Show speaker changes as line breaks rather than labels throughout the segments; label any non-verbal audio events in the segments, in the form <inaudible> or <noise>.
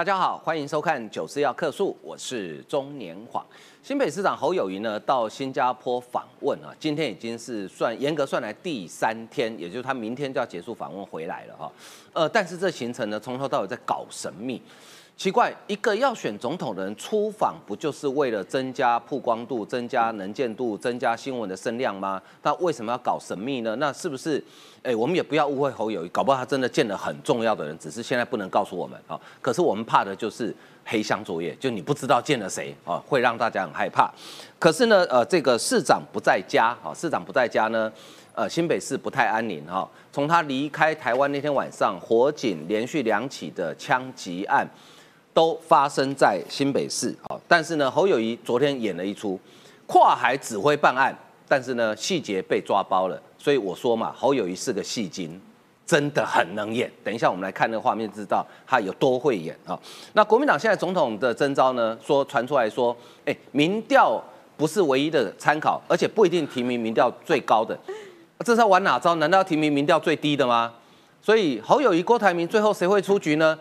大家好，欢迎收看《九四要客诉》，我是中年晃。新北市长侯友谊呢到新加坡访问啊，今天已经是算严格算来第三天，也就是他明天就要结束访问回来了哈。呃，但是这行程呢从头到尾在搞神秘。奇怪，一个要选总统的人出访，不就是为了增加曝光度、增加能见度、增加新闻的声量吗？那为什么要搞神秘呢？那是不是？哎，我们也不要误会侯友，搞不好他真的见了很重要的人，只是现在不能告诉我们啊。<laughs> 可是我们怕的就是黑箱作业，就你不知道见了谁啊，会让大家很害怕。可是呢，呃，这个市长不在家啊，市长不在家呢，呃，新北市不太安宁哈。从他离开台湾那天晚上，火警连续两起的枪击案。都发生在新北市啊，但是呢，侯友谊昨天演了一出跨海指挥办案，但是呢，细节被抓包了，所以我说嘛，侯友谊是个戏精，真的很能演。等一下我们来看那个画面，知道他有多会演啊。那国民党现在总统的征召呢，说传出来说，哎，民调不是唯一的参考，而且不一定提名民调最高的，这是要玩哪招？难道要提名民调最低的吗？所以侯友谊、郭台铭最后谁会出局呢？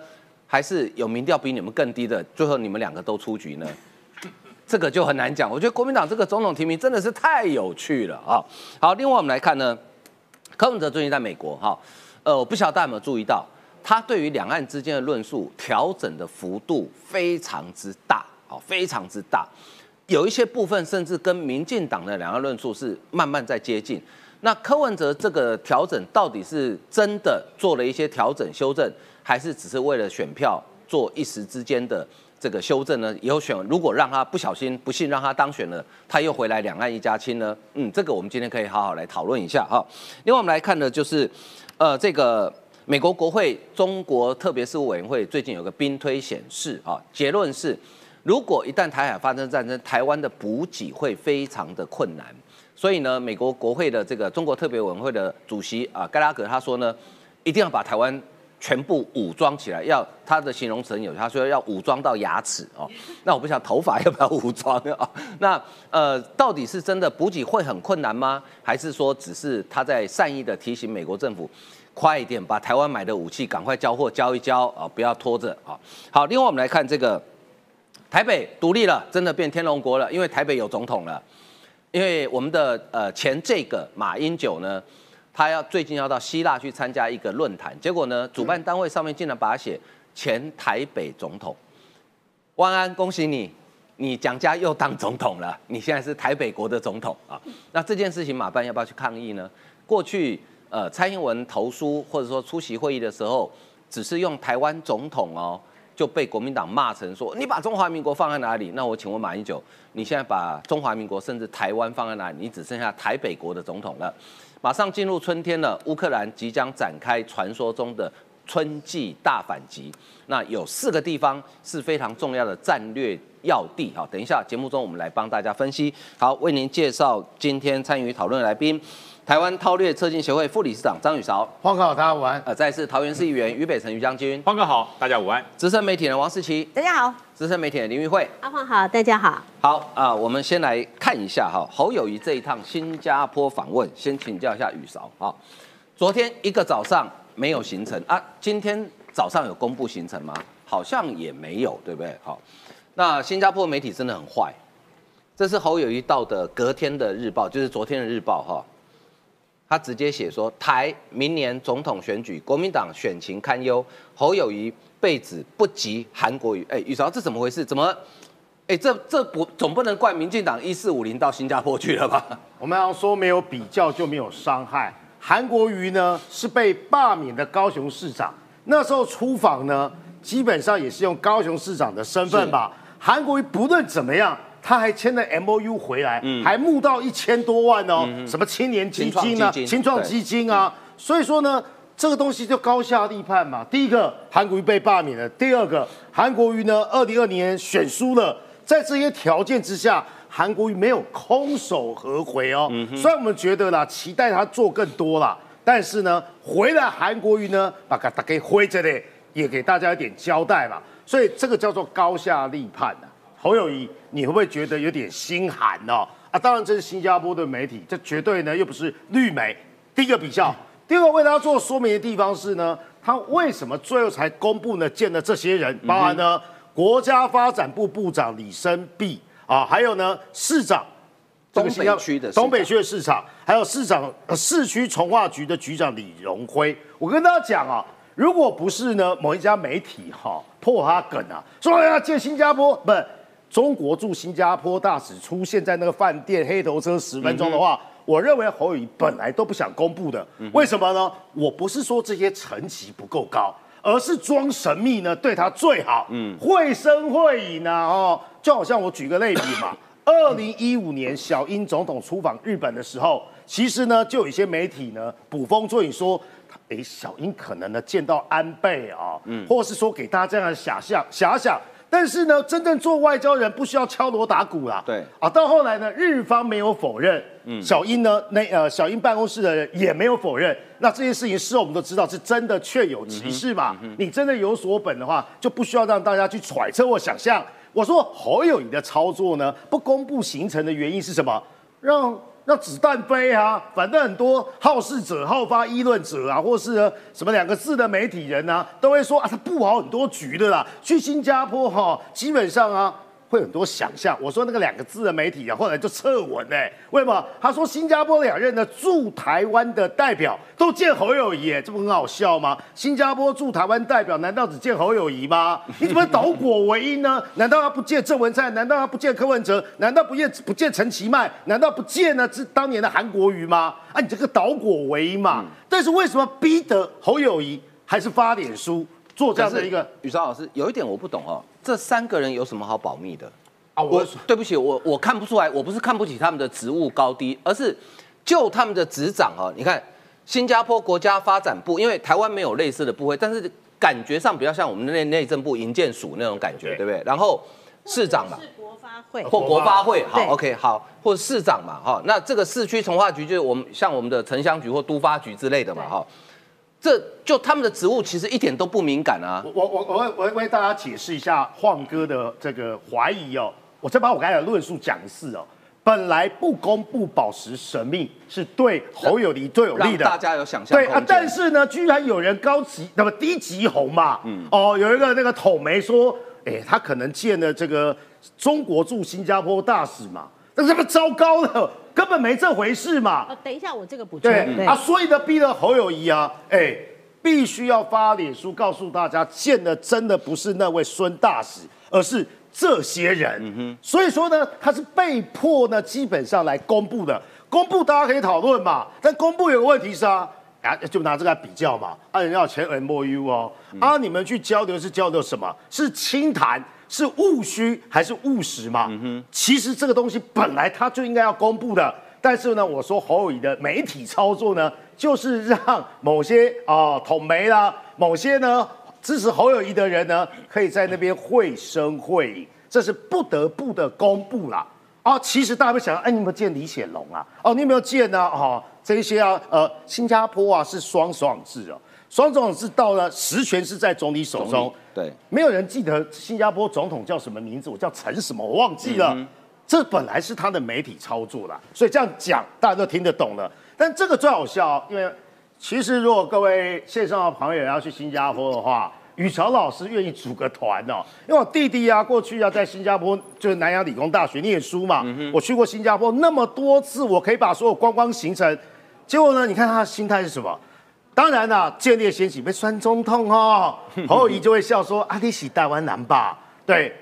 还是有民调比你们更低的，最后你们两个都出局呢？<laughs> 这个就很难讲。我觉得国民党这个总统提名真的是太有趣了啊！好，另外我们来看呢，柯文哲最近在美国哈，呃，我不晓得大家有没有注意到，他对于两岸之间的论述调整的幅度非常之大，啊，非常之大，有一些部分甚至跟民进党的两岸论述是慢慢在接近。那柯文哲这个调整到底是真的做了一些调整修正？还是只是为了选票做一时之间的这个修正呢？以后选如果让他不小心不幸让他当选了，他又回来两岸一家亲呢？嗯，这个我们今天可以好好来讨论一下哈。另外我们来看的就是，呃，这个美国国会中国特别事务委员会最近有个兵推显示啊，结论是，如果一旦台海发生战争，台湾的补给会非常的困难。所以呢，美国国会的这个中国特别委员会的主席啊，盖拉格他说呢，一定要把台湾。全部武装起来，要他的形容词有，他说要武装到牙齿哦。那我不想头发要不要武装啊？<laughs> 那呃，到底是真的补给会很困难吗？还是说只是他在善意的提醒美国政府，快一点把台湾买的武器赶快交货交一交啊，不要拖着啊。好，另外我们来看这个台北独立了，真的变天龙国了，因为台北有总统了。因为我们的呃前这个马英九呢。他要最近要到希腊去参加一个论坛，结果呢，主办单位上面竟然把他写前台北总统，万安，恭喜你，你蒋家又当总统了，你现在是台北国的总统啊。<laughs> 那这件事情马办要不要去抗议呢？过去呃蔡英文投书或者说出席会议的时候，只是用台湾总统哦，就被国民党骂成说你把中华民国放在哪里？那我请问马英九，你现在把中华民国甚至台湾放在哪里？你只剩下台北国的总统了。马上进入春天了，乌克兰即将展开传说中的春季大反击。那有四个地方是非常重要的战略要地。好，等一下节目中我们来帮大家分析。好，为您介绍今天参与讨论的来宾。台湾韬略策进协会副理事长张宇韶，
黄哥好，大家午安。
呃，再次桃园市议员于北辰于将军，
黄哥好，大家午安。
资深媒体人王世奇，
大家好。
资深媒体人林玉慧，
阿黄好，大家好。
好啊，我们先来看一下哈，侯友谊这一趟新加坡访问，先请教一下宇韶啊。昨天一个早上没有行程啊，今天早上有公布行程吗？好像也没有，对不对？好，那新加坡媒体真的很坏，这是侯友谊到的隔天的日报，就是昨天的日报哈。他直接写说，台明年总统选举，国民党选情堪忧，侯友谊被指不及韩国瑜。哎，宇韶，这怎么回事？怎么？哎，这这不总不能怪民进党一四五零到新加坡去了吧？<laughs>
我们要说没有比较就没有伤害。韩国瑜呢是被罢免的高雄市长，那时候出访呢，基本上也是用高雄市长的身份吧。韩国瑜不论怎么样。他还签了 M O U 回来，还募到一千多万哦，什么青年基金啊、青创基金啊，所以说呢，这个东西就高下立判嘛。第一个，韩国瑜被罢免了；第二个，韩国瑜呢，二零二年选输了，在这些条件之下，韩国瑜没有空手而回哦。虽然我们觉得啦，期待他做更多啦，但是呢，回来韩国瑜呢，把他给挥着嘞，也给大家一点交代嘛。所以这个叫做高下立判的。侯友谊，你会不会觉得有点心寒呢？啊，当然这是新加坡的媒体，这绝对呢又不是绿媒。第一个比较，第二个为大家做说明的地方是呢，他为什么最后才公布呢？见了这些人，包含呢国家发展部部长李生碧啊，还有呢市长。
东北区的
东北区的市场，还有市长市区从化局的局长李荣辉，我跟大家讲啊，如果不是呢某一家媒体哈破他梗啊，说要借新加坡，不，中国驻新加坡大使出现在那个饭店黑头车十分钟的话，我认为侯友谊本来都不想公布的，为什么呢？我不是说这些层级不够高，而是装神秘呢对他最好，嗯，会声会影啊，哦，就好像我举个类比嘛。<coughs> 二零一五年，小英总统出访日本的时候，其实呢，就有一些媒体呢捕风捉影说，哎，小英可能呢见到安倍啊，嗯，或是说给大家这样的遐想遐想。但是呢，真正做外交人不需要敲锣打鼓啦，
对
啊。到后来呢，日方没有否认，嗯，小英呢，那呃，小英办公室的人也没有否认。那这件事情事后我们都知道是真的，确有其事嘛。你真的有所本的话，就不需要让大家去揣测或想象。我说侯友谊的操作呢，不公布行程的原因是什么？让那子弹飞啊！反正很多好事者、好发议论者啊，或是什么两个字的媒体人啊，都会说啊，他布好很多局的啦。去新加坡哈，基本上啊。会很多想象，我说那个两个字的媒体啊，后来就撤文哎，为什么？他说新加坡两任的驻台湾的代表都见侯友谊，这不很好笑吗？新加坡驻台湾代表难道只见侯友谊吗？你怎么倒果为因呢？<laughs> 难道他不见郑文灿？难道他不见柯文哲？难道不见不见陈其迈？难道不见呢？是当年的韩国瑜吗？啊，你这个倒果为因嘛！但是为什么逼得侯友谊还是发脸书做这样的一个？
宇超老师有一点我不懂哦。这三个人有什么好保密的啊？我对不起，我我看不出来，我不是看不起他们的职务高低，而是就他们的执掌啊。你看新加坡国家发展部，因为台湾没有类似的部会，但是感觉上比较像我们的内内政部营建署那种感觉，对不对？然后市长嘛，
是国发会
或国发会，好，OK，好，或者市长嘛，哈，那这个市区从化局就是我们像我们的城乡局或都发局之类的嘛，哈。这就他们的职务其实一点都不敏感啊！
我我我我为大家解释一下晃哥的这个怀疑哦，我再把我刚才的论述讲一次哦。本来不公布、保持神秘是对侯友谊最有利的，
大家有想象。
对啊，但是呢，居然有人高级那么低级红嘛，嗯哦，有一个那个统媒说，哎，他可能见了这个中国驻新加坡大使嘛，那这么糟糕的。根本没这回事嘛！
哦，等一下，我这个补充。
对啊，所以呢，逼得侯友谊啊，哎，必须要发脸书告诉大家，见的真的不是那位孙大使，而是这些人。嗯。所以说呢，他是被迫呢，基本上来公布的。公布大家可以讨论嘛，但公布有个问题是啊，啊，就拿这个来比较嘛。啊，人要签 M O U 哦，啊，你们去交流是交流什么？是清谈。是务虚还是务实嘛？嗯，其实这个东西本来它就应该要公布的，但是呢，我说侯友谊的媒体操作呢，就是让某些啊统媒啦，某些呢支持侯友谊的人呢，可以在那边绘声绘影，这是不得不的公布啦。啊，其实大家会想，哎，你有没有见李显龙啊？哦，你有没有见呢？哦，这些啊，呃，新加坡啊是双爽制哦。双总统制到了实权是在总理手中，
对，
没有人记得新加坡总统叫什么名字，我叫陈什么，我忘记了。这本来是他的媒体操作啦，所以这样讲大家都听得懂了。但这个最好笑，因为其实如果各位线上的朋友要去新加坡的话，宇潮老师愿意组个团哦，因为我弟弟啊过去要在新加坡就是南洋理工大学念书嘛，我去过新加坡那么多次，我可以把所有观光行程。结果呢，你看他的心态是什么？当然啦，建立先起被酸中痛哦，<laughs> 侯友谊就会笑说：“阿你洗台湾男吧？”对，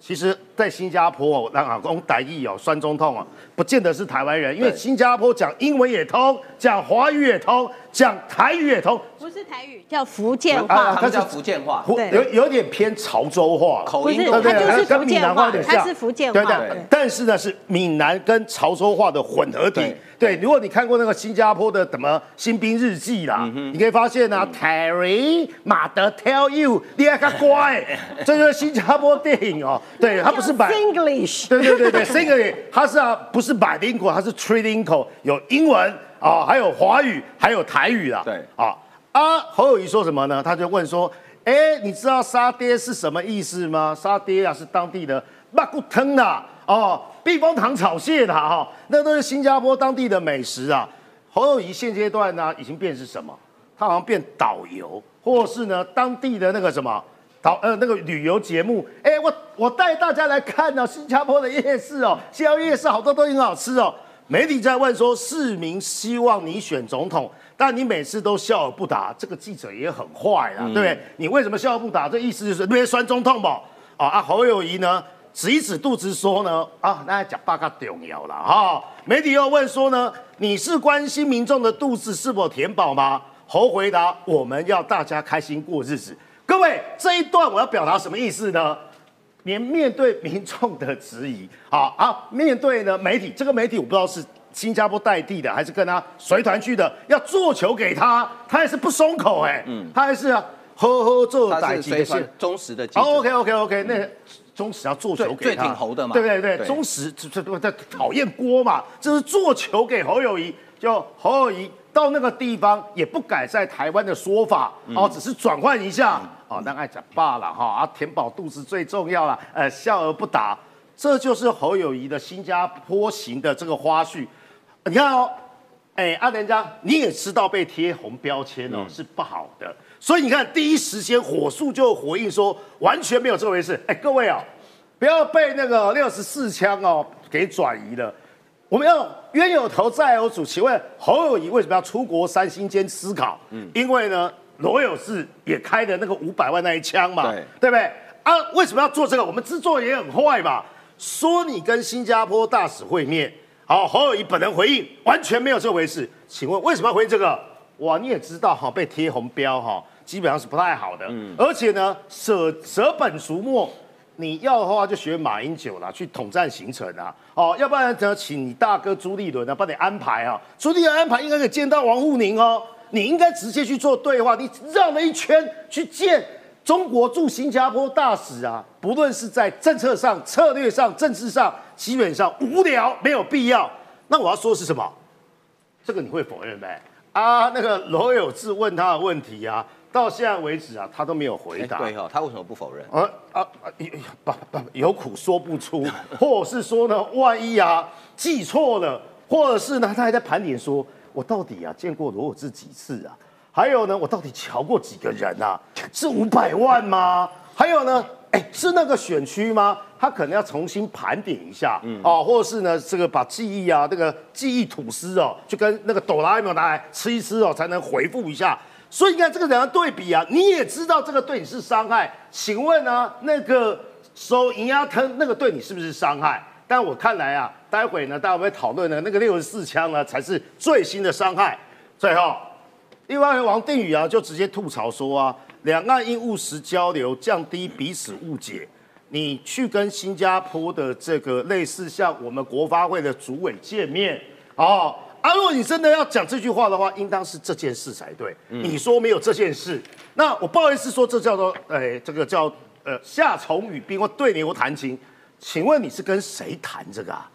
其实，在新加坡，让阿公台语哦，酸中痛哦，不见得是台湾人，因为新加坡讲英文也通，讲华语也通，讲台语也通。
不是台语，叫福建话，
它叫福建话，
有有点偏潮州话。
口音，
对对对，跟闽南话有点像，它是福建话，
对对。但是呢，是闽南跟潮州话的混合体。对，如果你看过那个新加坡的什么《新兵日记》啦，你可以发现呢，Terry 马德 tell you，你还个乖，<laughs> 这就是新加坡电影哦。对，它不是百
English，
对对对对，English，它是啊，不是百灵口，它是 Trading 口，有英文啊，还有华语，还有台语啦。
对，啊
啊，侯友谊说什么呢？他就问说，哎，你知道沙爹是什么意思吗？沙爹啊，是当地的马古腾呐。哦，避风塘炒蟹的哈，那都是新加坡当地的美食啊。侯友谊现阶段呢，已经变是什么？他好像变导游，或是呢当地的那个什么导呃那个旅游节目。哎，我我带大家来看呢新加坡的夜市哦，新加坡夜市好多都很好吃哦。媒体在问说，市民希望你选总统，但你每次都笑而不答，这个记者也很坏啊，对不对？你为什么笑而不答？这意思就是那边酸中痛不？啊啊，侯友谊呢，指一指肚子说呢，啊，那讲八个重要了哈。媒体又问说呢，你是关心民众的肚子是否填饱吗？侯回答，我们要大家开心过日子。各位，这一段我要表达什么意思呢？连面对民众的质疑，啊啊，面对呢媒体，这个媒体我不知道是新加坡代地的，还是跟他随团去的，要做球给他，他还是不松口哎，嗯，他还是啊，呵呵做
代记的忠实的
，OK OK OK，那忠实要做球给
他，最挺侯的嘛，
对对对，忠实这这这讨厌锅嘛，这是做球给侯友谊，就侯友谊到那个地方也不改在台湾的说法，哦，只是转换一下。哦，那爱讲罢了哈啊，填饱肚子最重要了。呃，笑而不答，这就是侯友谊的新加坡型的这个花絮。你看哦，哎，阿连家你也知道被贴红标签哦是不好的，所以你看第一时间火速就回应说完全没有这回事。哎，各位啊，不要被那个六十四枪哦给转移了。我们要冤有头债有主。请问侯友谊为什么要出国三星间思考？嗯，因为呢。罗有志也开的那个五百万那一枪嘛，对对不对啊？为什么要做这个？我们制作也很坏嘛。说你跟新加坡大使会面，好，侯友谊本人回应完全没有这回事。请问为什么要回应这个？哇，你也知道哈，被贴红标哈，基本上是不太好的。嗯，而且呢，舍舍本逐末，你要的话就学马英九啦，去统战行程啊。哦，要不然呢，请你大哥朱立伦呢帮你安排啊。朱立伦安排应该可以见到王沪宁哦。你应该直接去做对话，你绕了一圈去见中国驻新加坡大使啊！不论是在政策上、策略上、政治上，基本上无聊，没有必要。那我要说的是什么？这个你会否认没？啊，那个罗有志问他的问题啊，到现在为止啊，他都没有回答。
对哈，他为什么不否认？啊啊啊！
不不，有苦说不出，或者是说呢，万一啊记错了，或者是呢，他还在盘点说。我到底啊见过罗有志几次啊？还有呢，我到底瞧过几个人啊？是五百万吗？还有呢，哎，是那个选区吗？他可能要重新盘点一下，嗯，哦，或者是呢，这个把记忆啊，那个记忆吐司哦，就跟那个哆啦 A 梦拿来吃一吃哦，才能回复一下。所以你看这个两个对比啊，你也知道这个对你是伤害。请问呢，那个收银牙疼那个对你是不是伤害？但我看来啊，待会呢，大家会讨论呢，那个六十四枪呢，才是最新的伤害。最后，另外王定宇啊，就直接吐槽说啊，两岸应务实交流，降低彼此误解。你去跟新加坡的这个类似像我们国发会的主委见面哦，啊，如果你真的要讲这句话的话，应当是这件事才对。你说没有这件事，那我不好意思说，这叫做哎，这个叫呃夏虫语冰或对牛弹琴。请问你是跟谁谈这个啊？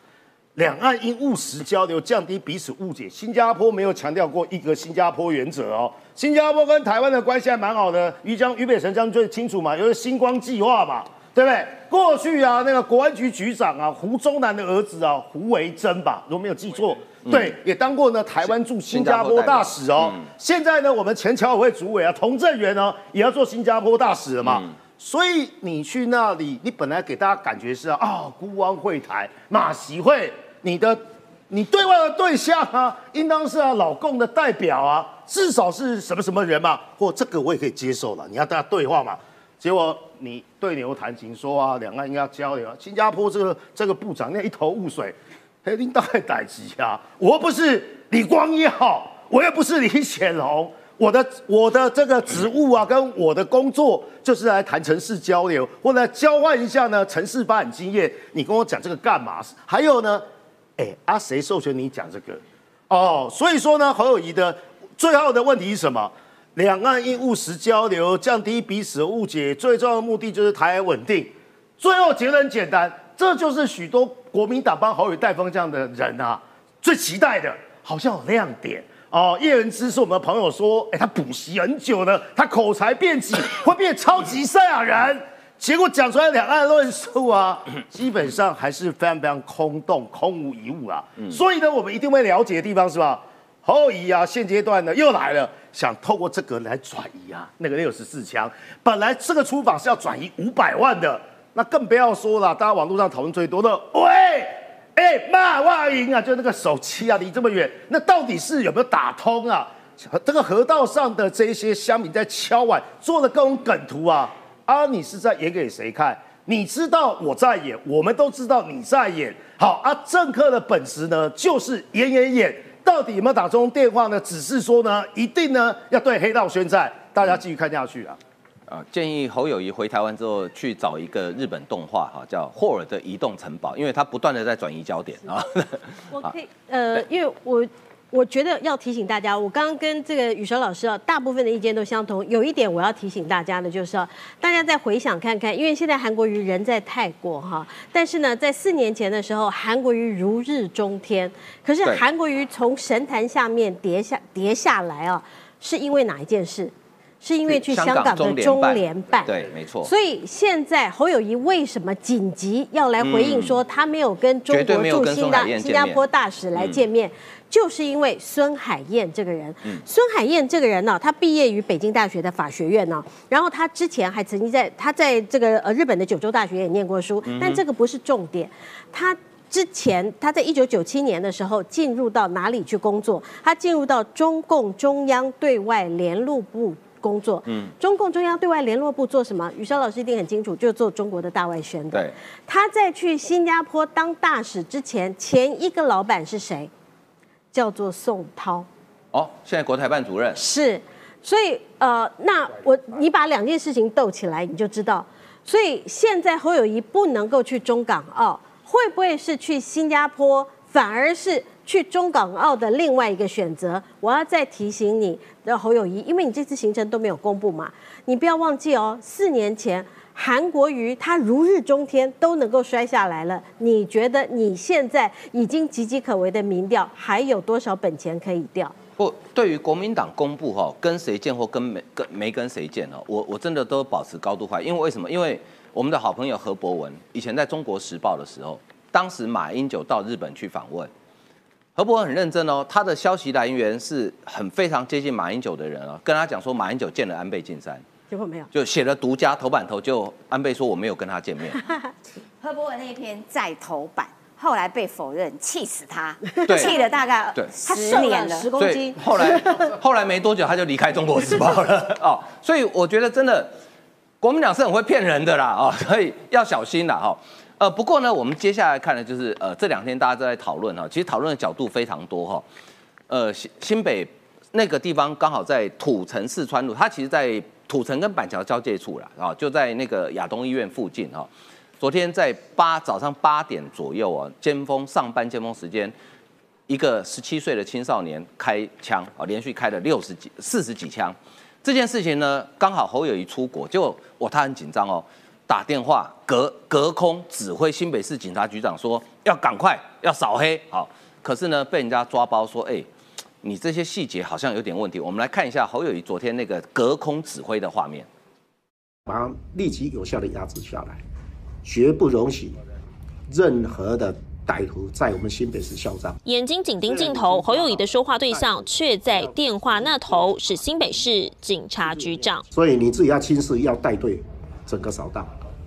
两岸应务实交流，降低彼此误解。新加坡没有强调过一个新加坡原则哦。新加坡跟台湾的关系还蛮好的，于江于北辰将最清楚嘛，有个星光计划嘛，对不对？过去啊，那个国安局局长啊，胡宗南的儿子啊，胡维珍吧，如果没有记错，对，也当过呢台湾驻新加坡大使哦。现在呢，我们前侨委会主委啊，童振源呢，也要做新加坡大使了嘛。所以你去那里，你本来给大家感觉是啊，孤汪会台马习会，你的你对外的对象啊，应当是啊老共的代表啊，至少是什么什么人嘛，或这个我也可以接受了，你要大家对话嘛。结果你对牛弹琴说啊，两岸应该交流。新加坡这个这个部长那一头雾水，黑林大代级啊，我不是李光耀，我又不是李显龙。我的我的这个职务啊，跟我的工作就是来谈城市交流，或者交换一下呢城市发展经验。你跟我讲这个干嘛？还有呢，哎，啊谁授权你讲这个？哦，所以说呢，侯友谊的最后的问题是什么？两岸应务实交流，降低彼此的误解，最重要的目的就是台海稳定。最后结论简单，这就是许多国民党帮侯友带风这样的人啊最期待的，好像有亮点。哦，叶仁之是我们的朋友说，哎，他补习很久了，他口才辩捷，会变超级赛亚人。结果讲出来两岸论述啊，<coughs> 基本上还是非常非常空洞、空无一物啊。所以呢，我们一定会了解的地方是吧？侯友谊啊，现阶段呢又来了，想透过这个来转移啊，那个六十四枪，本来这个出访是要转移五百万的，那更不要说了。大家网络上讨论最多的，喂，哎，骂哇赢啊，就那个手机啊，离这么远，那到底是有没有打通啊？这个河道上的这些乡民在敲碗做的各种梗图啊，啊，你是在演给谁看？你知道我在演，我们都知道你在演。好啊，政客的本事呢，就是演演演。到底有没有打中电话呢？只是说呢，一定呢要对黑道宣战。大家继续看下去啊。
啊，建议侯友谊回台湾之后去找一个日本动画哈，叫《霍尔的移动城堡》，因为他不断的在转移焦点啊。
我可以呃，因为我。我觉得要提醒大家，我刚刚跟这个雨蛇老师啊，大部分的意见都相同。有一点我要提醒大家的，就是要大家再回想看看，因为现在韩国瑜人在泰国哈，但是呢，在四年前的时候，韩国瑜如日中天。可是韩国瑜从神坛下面跌下跌下来啊，是因为哪一件事？是因为去香港的中联办。
对，没错。
所以现在侯友谊为什么紧急要来回应说他没有跟中国驻新的新加坡大使来见面？就是因为孙海燕这个人，孙海燕这个人呢，他毕业于北京大学的法学院呢，然后他之前还曾经在他在这个呃日本的九州大学也念过书，但这个不是重点。他之前他在一九九七年的时候进入到哪里去工作？他进入到中共中央对外联络部工作。嗯，中共中央对外联络部做什么？雨潇老师一定很清楚，就做中国的大外宣的。
对，
他在去新加坡当大使之前，前一个老板是谁？叫做宋涛，
哦，现在国台办主任
是，所以呃，那我你把两件事情斗起来，你就知道，所以现在侯友谊不能够去中港澳，会不会是去新加坡，反而是去中港澳的另外一个选择？我要再提醒你的侯友谊，因为你这次行程都没有公布嘛，你不要忘记哦，四年前。韩国瑜他如日中天都能够摔下来了，你觉得你现在已经岌岌可危的民调还有多少本钱可以掉？
不，对于国民党公布哈跟谁见或跟没跟没跟谁见哦，我我真的都保持高度怀疑，因为为什么？因为我们的好朋友何博文以前在中国时报的时候，当时马英九到日本去访问，何博文很认真哦，他的消息来源是很非常接近马英九的人哦，跟他讲说马英九见了安倍晋三。
结果没有，
就写了独家头版头，就安倍说我没有跟他见面。
何伯文那篇在头版，后来被否认，气死他，气了大概十年了，
十公斤。
后来 <laughs> 后来没多久他就离开中国时报了 <laughs> 哦，所以我觉得真的国民党是很会骗人的啦哦，所以要小心啦哈。呃，不过呢，我们接下来看的就是呃这两天大家都在讨论哈，其实讨论的角度非常多哈。呃，新新北那个地方刚好在土城四川路，它其实在。土城跟板桥交界处了啊，就在那个亚东医院附近哈。昨天在八早上八点左右啊，尖峰上班尖峰时间，一个十七岁的青少年开枪啊，连续开了六十几、四十几枪。这件事情呢，刚好侯友谊出国，就我他很紧张哦，打电话隔隔空指挥新北市警察局长说要赶快要扫黑好，可是呢被人家抓包说哎。你这些细节好像有点问题，我们来看一下侯友谊昨天那个隔空指挥的画面，
马上立即有效的压制下来，绝不容许任何的歹徒在我们新北市嚣张。
眼睛紧盯镜头，侯友谊的说话对象却在电话那头是新北市警察局长，
所以你自己要亲自要带队整个扫荡，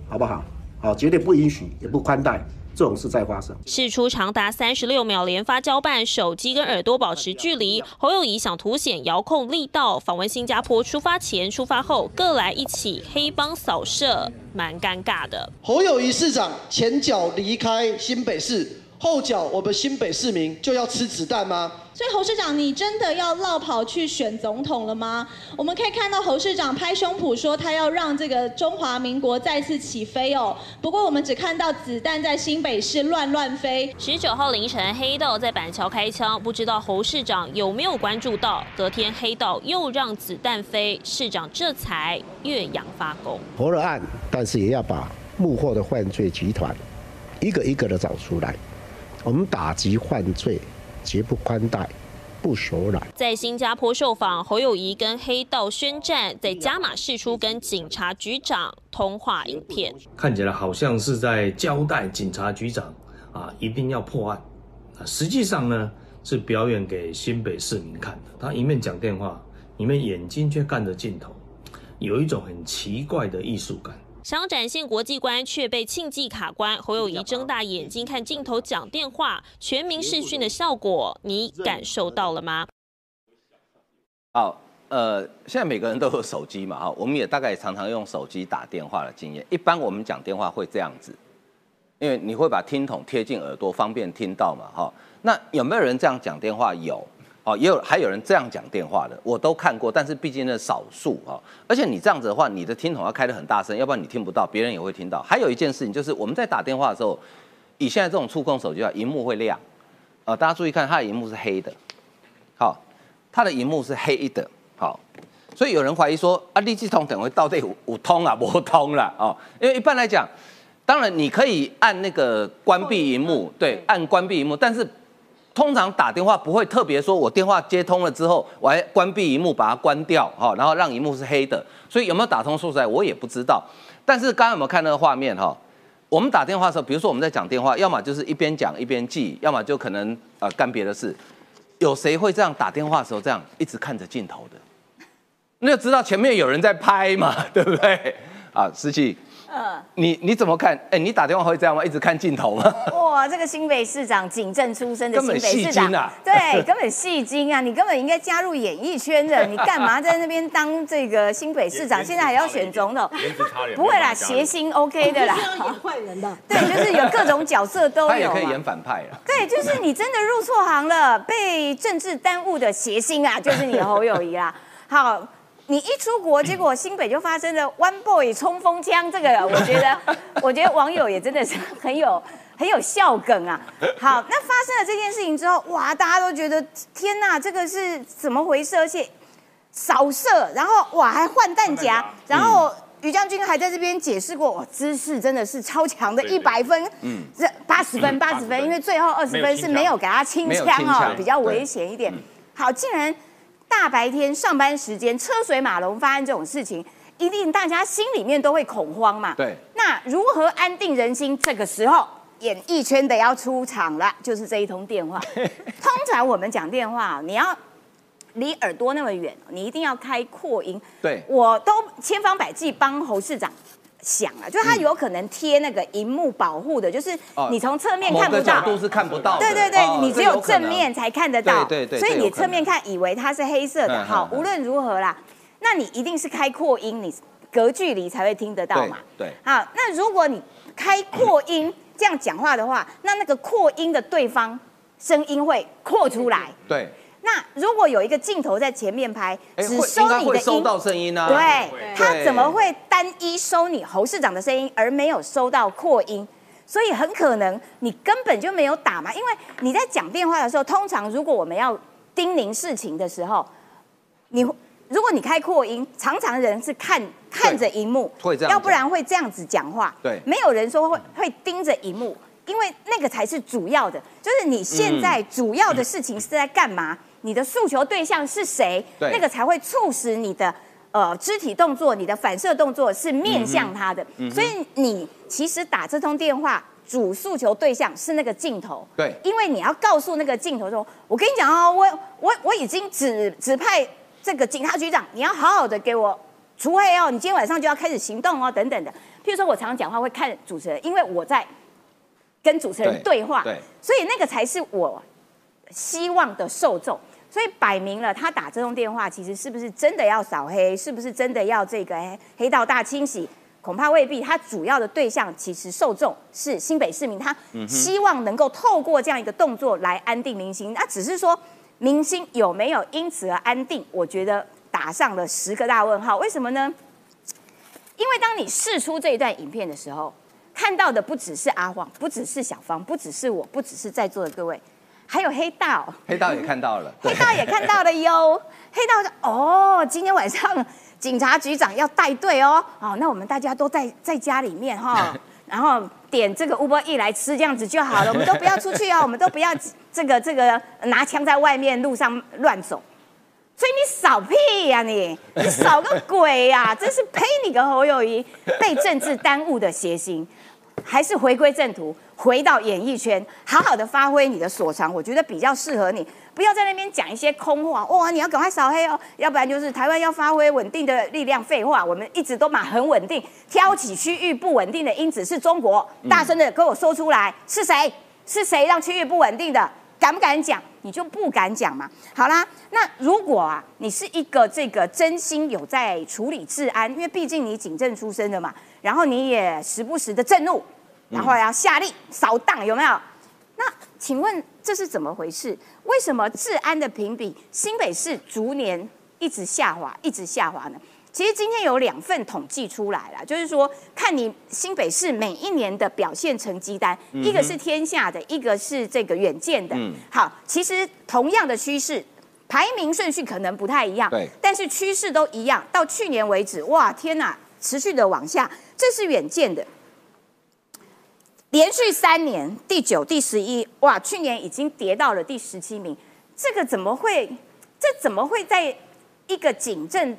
好不好？好，绝对不允许，也不宽待。这种事在发生，
事出长达三十六秒连发交办，手机跟耳朵保持距离。侯友谊想凸显遥控力道。访问新加坡，出发前、出发后各来一起黑帮扫射，蛮尴尬的。
侯友谊市长前脚离开新北市，后脚我们新北市民就要吃子弹吗？
所以侯市长，你真的要绕跑去选总统了吗？我们可以看到侯市长拍胸脯说他要让这个中华民国再次起飞哦。不过我们只看到子弹在新北市乱乱飞。
十九号凌晨，黑道在板桥开枪，不知道侯市长有没有关注到？隔天黑道又让子弹飞，市长这才岳阳发功。
破了案，但是也要把幕后的犯罪集团一个一个的找出来。我们打击犯罪。绝不宽待，不手软。
在新加坡受访，侯友谊跟黑道宣战，在加码释出跟警察局长通话影片，
看起来好像是在交代警察局长啊，一定要破案啊。实际上呢，是表演给新北市民看的。他一面讲电话，一面眼睛却看着镜头，有一种很奇怪的艺术感。
想展现国际观，却被庆忌卡关。侯友谊睁大眼睛看镜头讲电话，全民视讯的效果，你感受到了吗？
好，呃，现在每个人都有手机嘛，哈，我们也大概常常用手机打电话的经验。一般我们讲电话会这样子，因为你会把听筒贴近耳朵，方便听到嘛，哈。那有没有人这样讲电话？有。哦，也有还有人这样讲电话的，我都看过，但是毕竟那少数啊。而且你这样子的话，你的听筒要开得很大声，要不然你听不到，别人也会听到。还有一件事情就是，我们在打电话的时候，以现在这种触控手机啊，荧幕会亮。呃，大家注意看，它的荧幕是黑的。好，它的荧幕是黑的。好，所以有人怀疑说，啊，立即通等会到底五通啊，不通了哦。因为一般来讲，当然你可以按那个关闭荧幕，对，按关闭荧幕，但是。通常打电话不会特别说，我电话接通了之后，我还关闭荧幕把它关掉，哈，然后让荧幕是黑的。所以有没有打通说出来，我也不知道。但是刚刚有没有看那个画面，哈？我们打电话的时候，比如说我们在讲电话，要么就是一边讲一边记，要么就可能呃干别的事。有谁会这样打电话的时候这样一直看着镜头的？那就知道前面有人在拍嘛，对不对？啊，司机。嗯，你你怎么看？哎，你打电话会这样吗？一直看镜头吗？
哇，这个新北市长警政出身的新北市
长啊，<laughs>
对，根本戏精啊！你根本应该加入演艺圈的，<laughs> 你干嘛在那边当这个新北市长？现在还要选总统？不会啦，谐星 OK 的啦。
演坏人的，<laughs>
对，就是有各种角色都有。他
也可以演反派啦。
对，就是你真的入错行了，被政治耽误的谐星啊，就是你侯友谊啦。好。你一出国，结果新北就发生了 One Boy 冲锋枪，这个 <laughs> 我觉得，我觉得网友也真的是很有很有笑梗啊。好，那发生了这件事情之后，哇，大家都觉得天哪，这个是怎么回事？而且扫射，然后哇还换弹夹，然后于将军还在这边解释过，姿势真的是超强的，一百分，嗯，这八十分，八十分，因为最后二十分是没有给他清枪哦，比较危险一点。好，竟然。大白天上班时间车水马龙发生这种事情，一定大家心里面都会恐慌嘛。
对。
那如何安定人心？这个时候演艺圈的要出场了，就是这一通电话。<laughs> 通常我们讲电话，你要离耳朵那么远，你一定要开扩音。
对。
我都千方百计帮侯市长。想啊，就是他有可能贴那个荧幕保护的，就是你从侧面看不到，
角度是看不到。
对对对，你只有正面才看得到。
对对对，
所以你侧面看以为它是黑色的。好，无论如何啦，那你一定是开扩音，你隔距离才会听得到嘛。
对。
好，那如果你开扩音这样讲话的话，那那个扩音的对方声音会扩出来。
对。
那如果有一个镜头在前面拍，只收你的
音，收到声音呢？
对，他怎么会单一收你侯市长的声音，而没有收到扩音？所以很可能你根本就没有打嘛，因为你在讲电话的时候，通常如果我们要叮咛事情的时候，你如果你开扩音，常常人是看看着荧幕，
会这样，
要不然会这样子讲话。
对，
没有人说会会盯着荧幕，因为那个才是主要的，就是你现在主要的事情是在干嘛？你的诉求对象是谁？那个才会促使你的呃肢体动作，你的反射动作是面向他的。所以你其实打这通电话，主诉求对象是那个镜头。
对，
因为你要告诉那个镜头说：“我跟你讲哦，我我我已经指指派这个警察局长，你要好好的给我除黑哦，你今天晚上就要开始行动哦，等等的。譬如说我常常讲话会看主持人，因为我在跟主持人对话，
对，
所以那个才是我希望的受众。所以摆明了，他打这通电话，其实是不是真的要扫黑？是不是真的要这个黑道大清洗？恐怕未必。他主要的对象其实受众是新北市民，他希望能够透过这样一个动作来安定民心。那只是说，民心有没有因此而安定？我觉得打上了十个大问号。为什么呢？因为当你试出这一段影片的时候，看到的不只是阿黄，不只是小芳，不只是我，不只是在座的各位。还有黑道，
黑道也看到了，
黑道也看到了哟。<laughs> 黑道说：“哦，今天晚上警察局长要带队哦，哦，那我们大家都在在家里面哈，<laughs> 然后点这个乌波一来吃，这样子就好了。我们都不要出去哦，<laughs> 我们都不要这个这个拿枪在外面路上乱走。所以你扫屁呀你，你扫个鬼呀！真是呸你个侯友谊被政治耽误的邪心。还是回归正途，回到演艺圈，好好的发挥你的所长，我觉得比较适合你。不要在那边讲一些空话，哇！你要赶快扫黑哦，要不然就是台湾要发挥稳定的力量。废话，我们一直都蛮很稳定，挑起区域不稳定的因子是中国。大声的跟我说出来，是谁？是谁让区域不稳定的？敢不敢讲？你就不敢讲嘛。好啦，那如果啊，你是一个这个真心有在处理治安，因为毕竟你警政出身的嘛，然后你也时不时的震怒，然后要下令扫荡，有没有？那请问这是怎么回事？为什么治安的评比新北市逐年一直下滑，一直下滑呢？其实今天有两份统计出来了，就是说看你新北市每一年的表现成绩单，一个是天下的，一个是这个远见的。好，其实同样的趋势，排名顺序可能不太一样，
对，
但是趋势都一样。到去年为止，哇，天哪，持续的往下，这是远见的。连续三年第九、第十一，哇！去年已经跌到了第十七名，这个怎么会？这怎么会在一个警政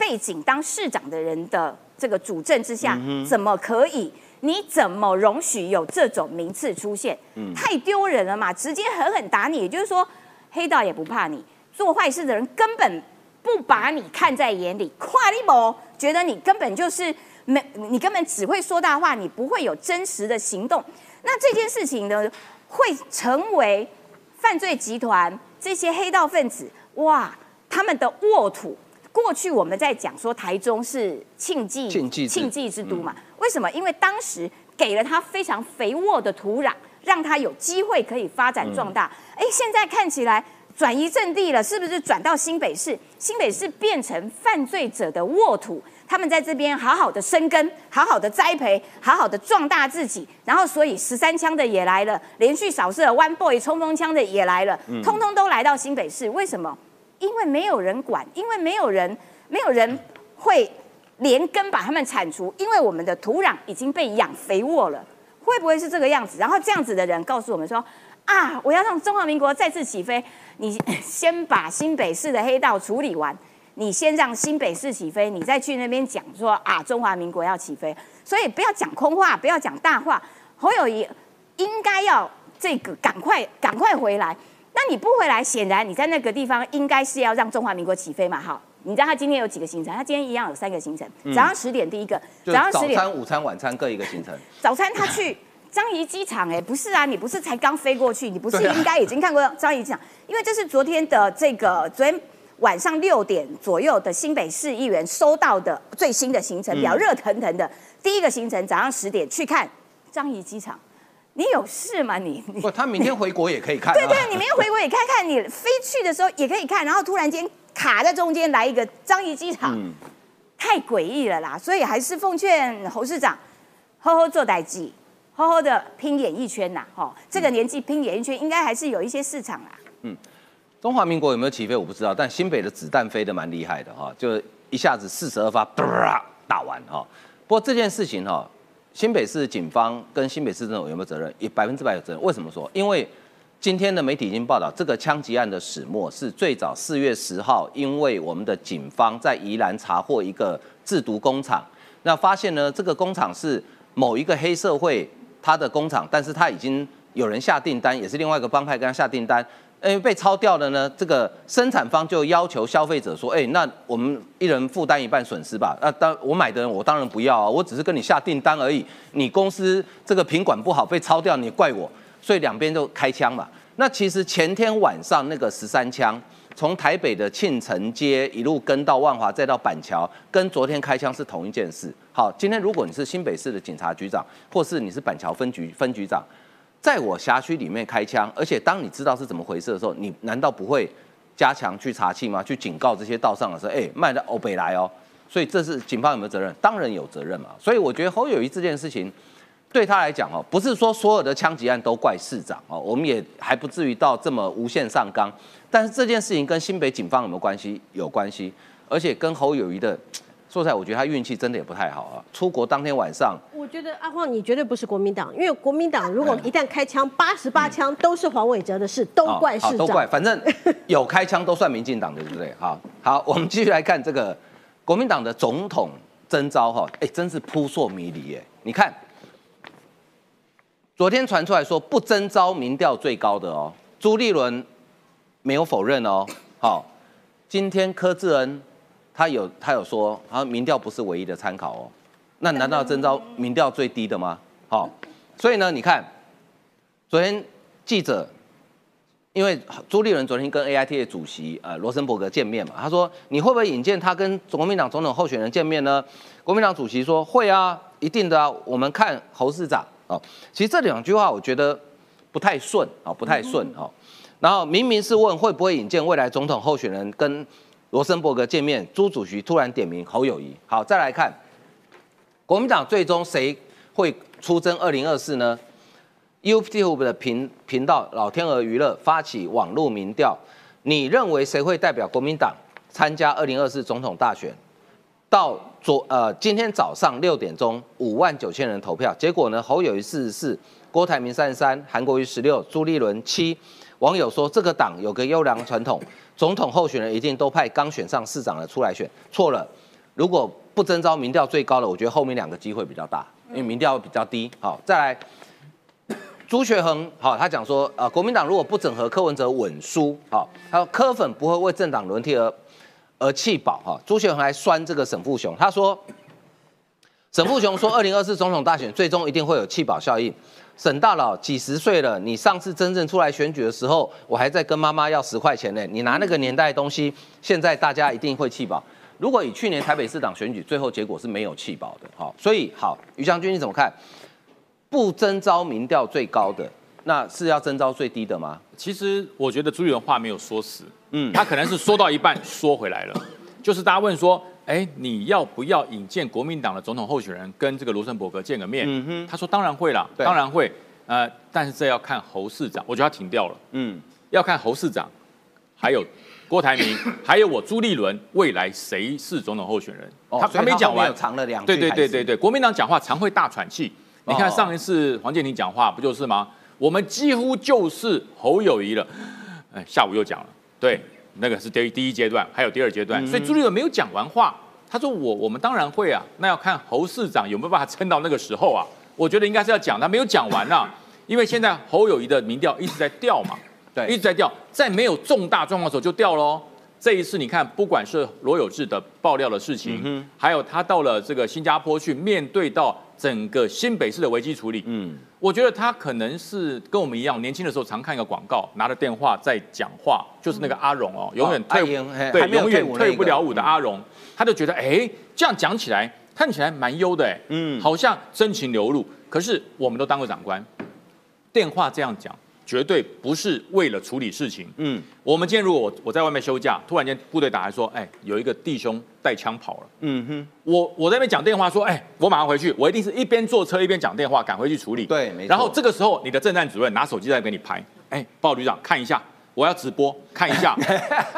背景当市长的人的这个主政之下，怎么可以？你怎么容许有这种名次出现？太丢人了嘛！直接狠狠打你，也就是说，黑道也不怕你，做坏事的人根本不把你看在眼里，夸你某觉得你根本就是。没，你根本只会说大话，你不会有真实的行动。那这件事情呢，会成为犯罪集团这些黑道分子哇，他们的沃土。过去我们在讲说台中是庆忌庆忌之都嘛，为什么？因为当时给了他非常肥沃的土壤，让他有机会可以发展壮大。哎，现在看起来转移阵地了，是不是转到新北市？新北市变成犯罪者的沃土。他们在这边好好的生根，好好的栽培，好好的壮大自己，然后所以十三枪的也来了，连续扫射 One Boy 冲锋枪的也来了，通通都来到新北市。为什么？因为没有人管，因为没有人，没有人会连根把他们铲除，因为我们的土壤已经被养肥沃了。会不会是这个样子？然后这样子的人告诉我们说：啊，我要让中华民国再次起飞，你先把新北市的黑道处理完。你先让新北市起飞，你再去那边讲说啊，中华民国要起飞，所以不要讲空话，不要讲大话。侯友谊应该要这个赶快赶快回来。那你不回来，显然你在那个地方应该是要让中华民国起飞嘛？好，你知道他今天有几个行程？他今天一样有三个行程。早上十点第一个，
早上十点，早餐、午餐、晚餐各一个行程。
早餐他去樟宜机场，哎，不是啊，你不是才刚飞过去，你不是 <laughs> 应该已经看过樟宜机场？因为这是昨天的这个昨天。晚上六点左右的新北市议员收到的最新的行程表，热腾腾的。第一个行程早上十点去看樟宜机场，你有事吗？你
不，他明天回国也可以看。
对对，你明天回国也看看，你飞去的时候也可以看。然后突然间卡在中间来一个樟宜机场，太诡异了啦！所以还是奉劝侯市长，好好做代记，好好的拼演艺圈呐！哈，这个年纪拼演艺圈应该还是有一些市场啦。嗯。
中华民国有没有起飞我不知道，但新北的子弹飞得蛮厉害的哈，就一下子四十二发打完哈。不过这件事情哈，新北市警方跟新北市政府有没有责任？也百分之百有责任。为什么说？因为今天的媒体已经报道，这个枪击案的始末是最早四月十号，因为我们的警方在宜兰查获一个制毒工厂，那发现呢，这个工厂是某一个黑社会他的工厂，但是他已经有人下订单，也是另外一个帮派跟他下订单。因为被抄掉的呢，这个生产方就要求消费者说：“哎，那我们一人负担一半损失吧。”那当我买的人，我当然不要啊，我只是跟你下订单而已。你公司这个品管不好被抄掉，你怪我，所以两边就开枪嘛。那其实前天晚上那个十三枪，从台北的庆城街一路跟到万华，再到板桥，跟昨天开枪是同一件事。好，今天如果你是新北市的警察局长，或是你是板桥分局分局长。在我辖区里面开枪，而且当你知道是怎么回事的时候，你难道不会加强去查气吗？去警告这些道上的说，哎，卖的欧北来哦。所以这是警方有没有责任？当然有责任嘛。所以我觉得侯友谊这件事情对他来讲哦，不是说所有的枪击案都怪市长哦，我们也还不至于到这么无限上纲。但是这件事情跟新北警方有没有关系？有关系，而且跟侯友谊的。<tsk> <laughs> 说实在，我觉得他运气真的也不太好啊。出国当天晚上，
我觉得阿晃，你绝对不是国民党，因为国民党如果一旦开枪，八十八枪都是黄伟哲的事，都怪市长，
都怪，反正有开枪都算民进党的，对不对？好，好，我们继续来看这个国民党的总统征召哈，哎，真是扑朔迷离耶。你看，昨天传出来说不征召民调最高的哦，朱立伦没有否认哦。好，今天柯志恩他有他有说，他民调不是唯一的参考哦。那难道征召民调最低的吗？好，所以呢，你看昨天记者，因为朱立伦昨天跟 A I T 的主席呃罗森伯格见面嘛，他说你会不会引荐他跟国民党总统候选人见面呢？国民党主席说会啊，一定的啊，我们看侯市长。哦，其实这两句话我觉得不太顺啊，不太顺哦。然后明明是问会不会引荐未来总统候选人跟罗森伯格见面，朱主席突然点名侯友谊。好，再来看国民党最终谁会出征二零二四呢？YouTube 的频频道老天鹅娱乐发起网络民调，你认为谁会代表国民党参加二零二四总统大选？到昨呃今天早上六点钟，五万九千人投票，结果呢，侯友谊四十四，郭台铭三十三，韩国瑜十六，朱立伦七。网友说这个党有个优良传统，总统候选人一定都派刚选上市长的出来选。错了，如果不征召民调最高的，我觉得后面两个机会比较大，因为民调比较低。好，再来，朱学恒，好，他讲说，呃，国民党如果不整合柯文哲稳输，好，他说柯粉不会为政党轮替而。而弃保哈，朱学恒还酸这个沈富雄，他说，沈富雄说，二零二四总统大选最终一定会有弃保效应。沈大佬几十岁了，你上次真正出来选举的时候，我还在跟妈妈要十块钱呢。你拿那个年代的东西，现在大家一定会弃保。如果以去年台北市长选举，最后结果是没有弃保的，好，所以好，于将军你怎么看？不征召民调最高的，那是要征召最低的吗？
其实我觉得朱立伦话没有说死。嗯，他可能是说到一半说回来了，就是大家问说，哎，你要不要引荐国民党的总统候选人跟这个罗森伯格见个面？嗯哼，他说当然会啦，当然会，呃，但是这要看侯市长，我觉得他停掉了，嗯，要看侯市长，还有郭台铭，<coughs> 还有我朱立伦未来谁是总统候选人，
他他没讲完，藏了两
对对对对对，国民党讲话常会大喘气，你看上一次黄建庭讲话不就是吗？我们几乎就是侯友谊了，哎，下午又讲了。对，那个是第第一阶段，还有第二阶段，所以朱立伦没有讲完话，他说我我们当然会啊，那要看侯市长有没有办法撑到那个时候啊，我觉得应该是要讲，他没有讲完呐，因为现在侯友谊的民调一直在掉嘛，<laughs>
对，
一直在掉，在没有重大状况的时候就掉喽。这一次你看，不管是罗有志的爆料的事情，还有他到了这个新加坡去面对到整个新北市的危机处理，嗯，我觉得他可能是跟我们一样，年轻的时候常看一个广告，拿着电话在讲话，就是那个阿荣哦，永远退对永远退不了伍的阿荣，他就觉得哎，这样讲起来看起来蛮优的哎，嗯，好像真情流露。可是我们都当过长官，电话这样讲。绝对不是为了处理事情。嗯，我们今天如果我我在外面休假，突然间部队打来说，哎，有一个弟兄带枪跑了。嗯哼，我我在那边讲电话说，哎，我马上回去，我一定是一边坐车一边讲电话赶回去处理。
对，没错。
然后这个时候，你的政战主任拿手机在给你拍，哎，报旅长看一下，我要直播看一下。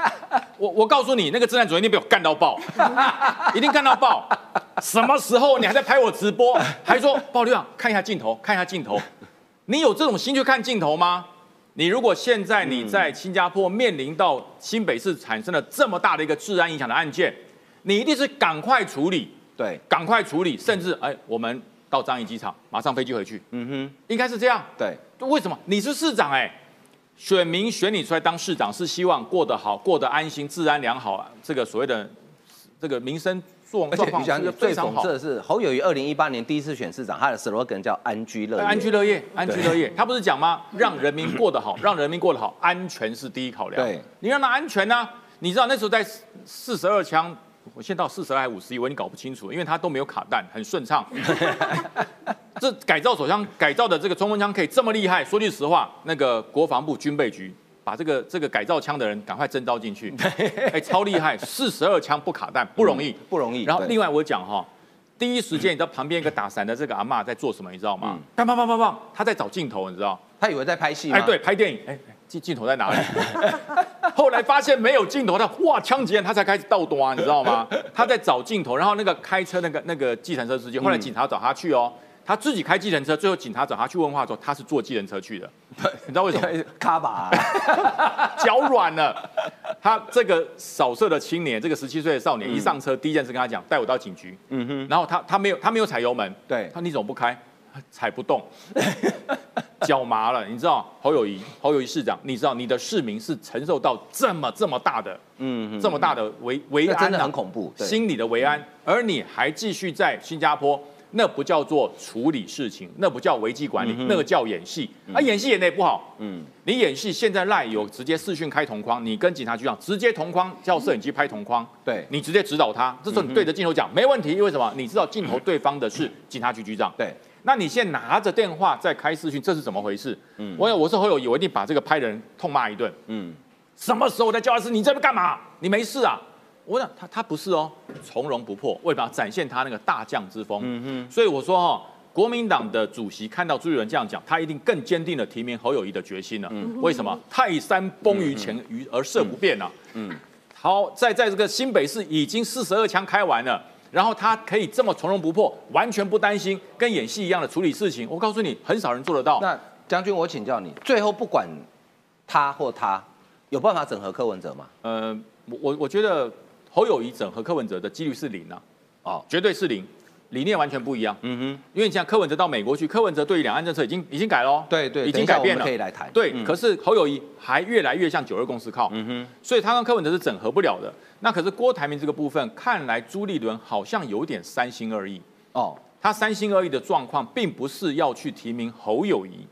<laughs> 我我告诉你，那个政战主任一定被我干到爆，<laughs> 一定干到爆。什么时候你还在拍我直播，还说报旅长看一下镜头，看一下镜头。你有这种心去看镜头吗？你如果现在你在新加坡面临到新北市产生了这么大的一个治安影响的案件，你一定是赶快处理，
对，
赶快处理，甚至哎，我们到樟宜机场马上飞机回去，嗯哼，应该是这样，
对。
为什么？你是市长哎，选民选你出来当市长是希望过得好，过得安心，治安良好，这个所谓的这个民生。
而且你想，最讽刺的是，侯友谊二零一八年第一次选市长，他的 slogan 叫“安居乐业”。
安居乐业，安居乐业。他不是讲吗？让人民过得好，让人民过得好，安全是第一考量。
对，
你让他安全呢？你知道那时候在四十二枪，我现在到四十二还五十一，我已经搞不清楚，因为他都没有卡弹，很顺畅。<laughs> 这改造手枪改造的这个冲锋枪可以这么厉害？说句实话，那个国防部军备局。把这个这个改造枪的人赶快征召进去，<laughs> 哎，超厉害，四十二枪不卡弹，不容易，
不容易。
然后另外我讲哈，第一时间你知道旁边一个打伞的这个阿妈在做什么？你知道吗？砰砰砰砰砰，他在找镜头，你知道？
他以为在拍戏吗？
哎，对，拍电影。哎，镜镜头在哪里？<laughs> 后来发现没有镜头，他哇，枪击案他才开始倒端，你知道吗？他在找镜头，然后那个开车那个那个计程车司机，后来警察找他去哦。他自己开计程车，最后警察找他去问话，的时候他是坐计程车去的。你知道为什么？<laughs>
卡把 <laughs>
脚软了。他这个扫射的青年，这个十七岁的少年，一上车第一件事跟他讲，带我到警局。嗯哼。然后他他没有他没有踩油门。
对。
他你怎么不开？踩不动。<laughs> 脚麻了。你知道侯友谊，侯友谊市长，你知道你的市民是承受到这么这么大的，嗯，这么大的维维安，
真的很恐怖，
心理的维安，而你还继续在新加坡。那不叫做处理事情，那不叫危机管理，那个叫演戏。啊，演戏演的也不好。嗯，你演戏现在赖有直接视讯开同框，你跟警察局长直接同框，叫摄影机拍同框。
对，
你直接指导他，这时候你对着镜头讲没问题，因为什么？你知道镜头对方的是警察局局长。
对，
那你现在拿着电话在开视讯，这是怎么回事？嗯，我我是侯友谊，我一定把这个拍的人痛骂一顿。嗯，什么时候在教室？你这边干嘛？你没事啊？我想他他不是哦，从容不迫，为什么展现他那个大将之风？嗯哼，所以我说哈，国民党的主席看到朱立伦这样讲，他一定更坚定了提名侯友谊的决心了。嗯，为什么？泰山崩于前于而色不变啊。嗯，好，在在这个新北市已经四十二枪开完了，然后他可以这么从容不迫，完全不担心，跟演戏一样的处理事情。我告诉你，很少人做得到。
那将军，我请教你，最后不管他或他有办法整合柯文哲吗？
呃，我我觉得。侯友谊整合柯文哲的几率是零啊，哦，绝对是零，理念完全不一样。嗯哼，因为你像柯文哲到美国去，柯文哲对于两岸政策已经已经改了，
对对，
已经改变了，
可以来谈。
对，可是侯友谊还越来越向九二共识靠。嗯哼，所以他跟柯文哲是整合不了的。那可是郭台铭这个部分，看来朱立伦好像有点三心二意。哦，他三心二意的状况，并不是要去提名侯友谊，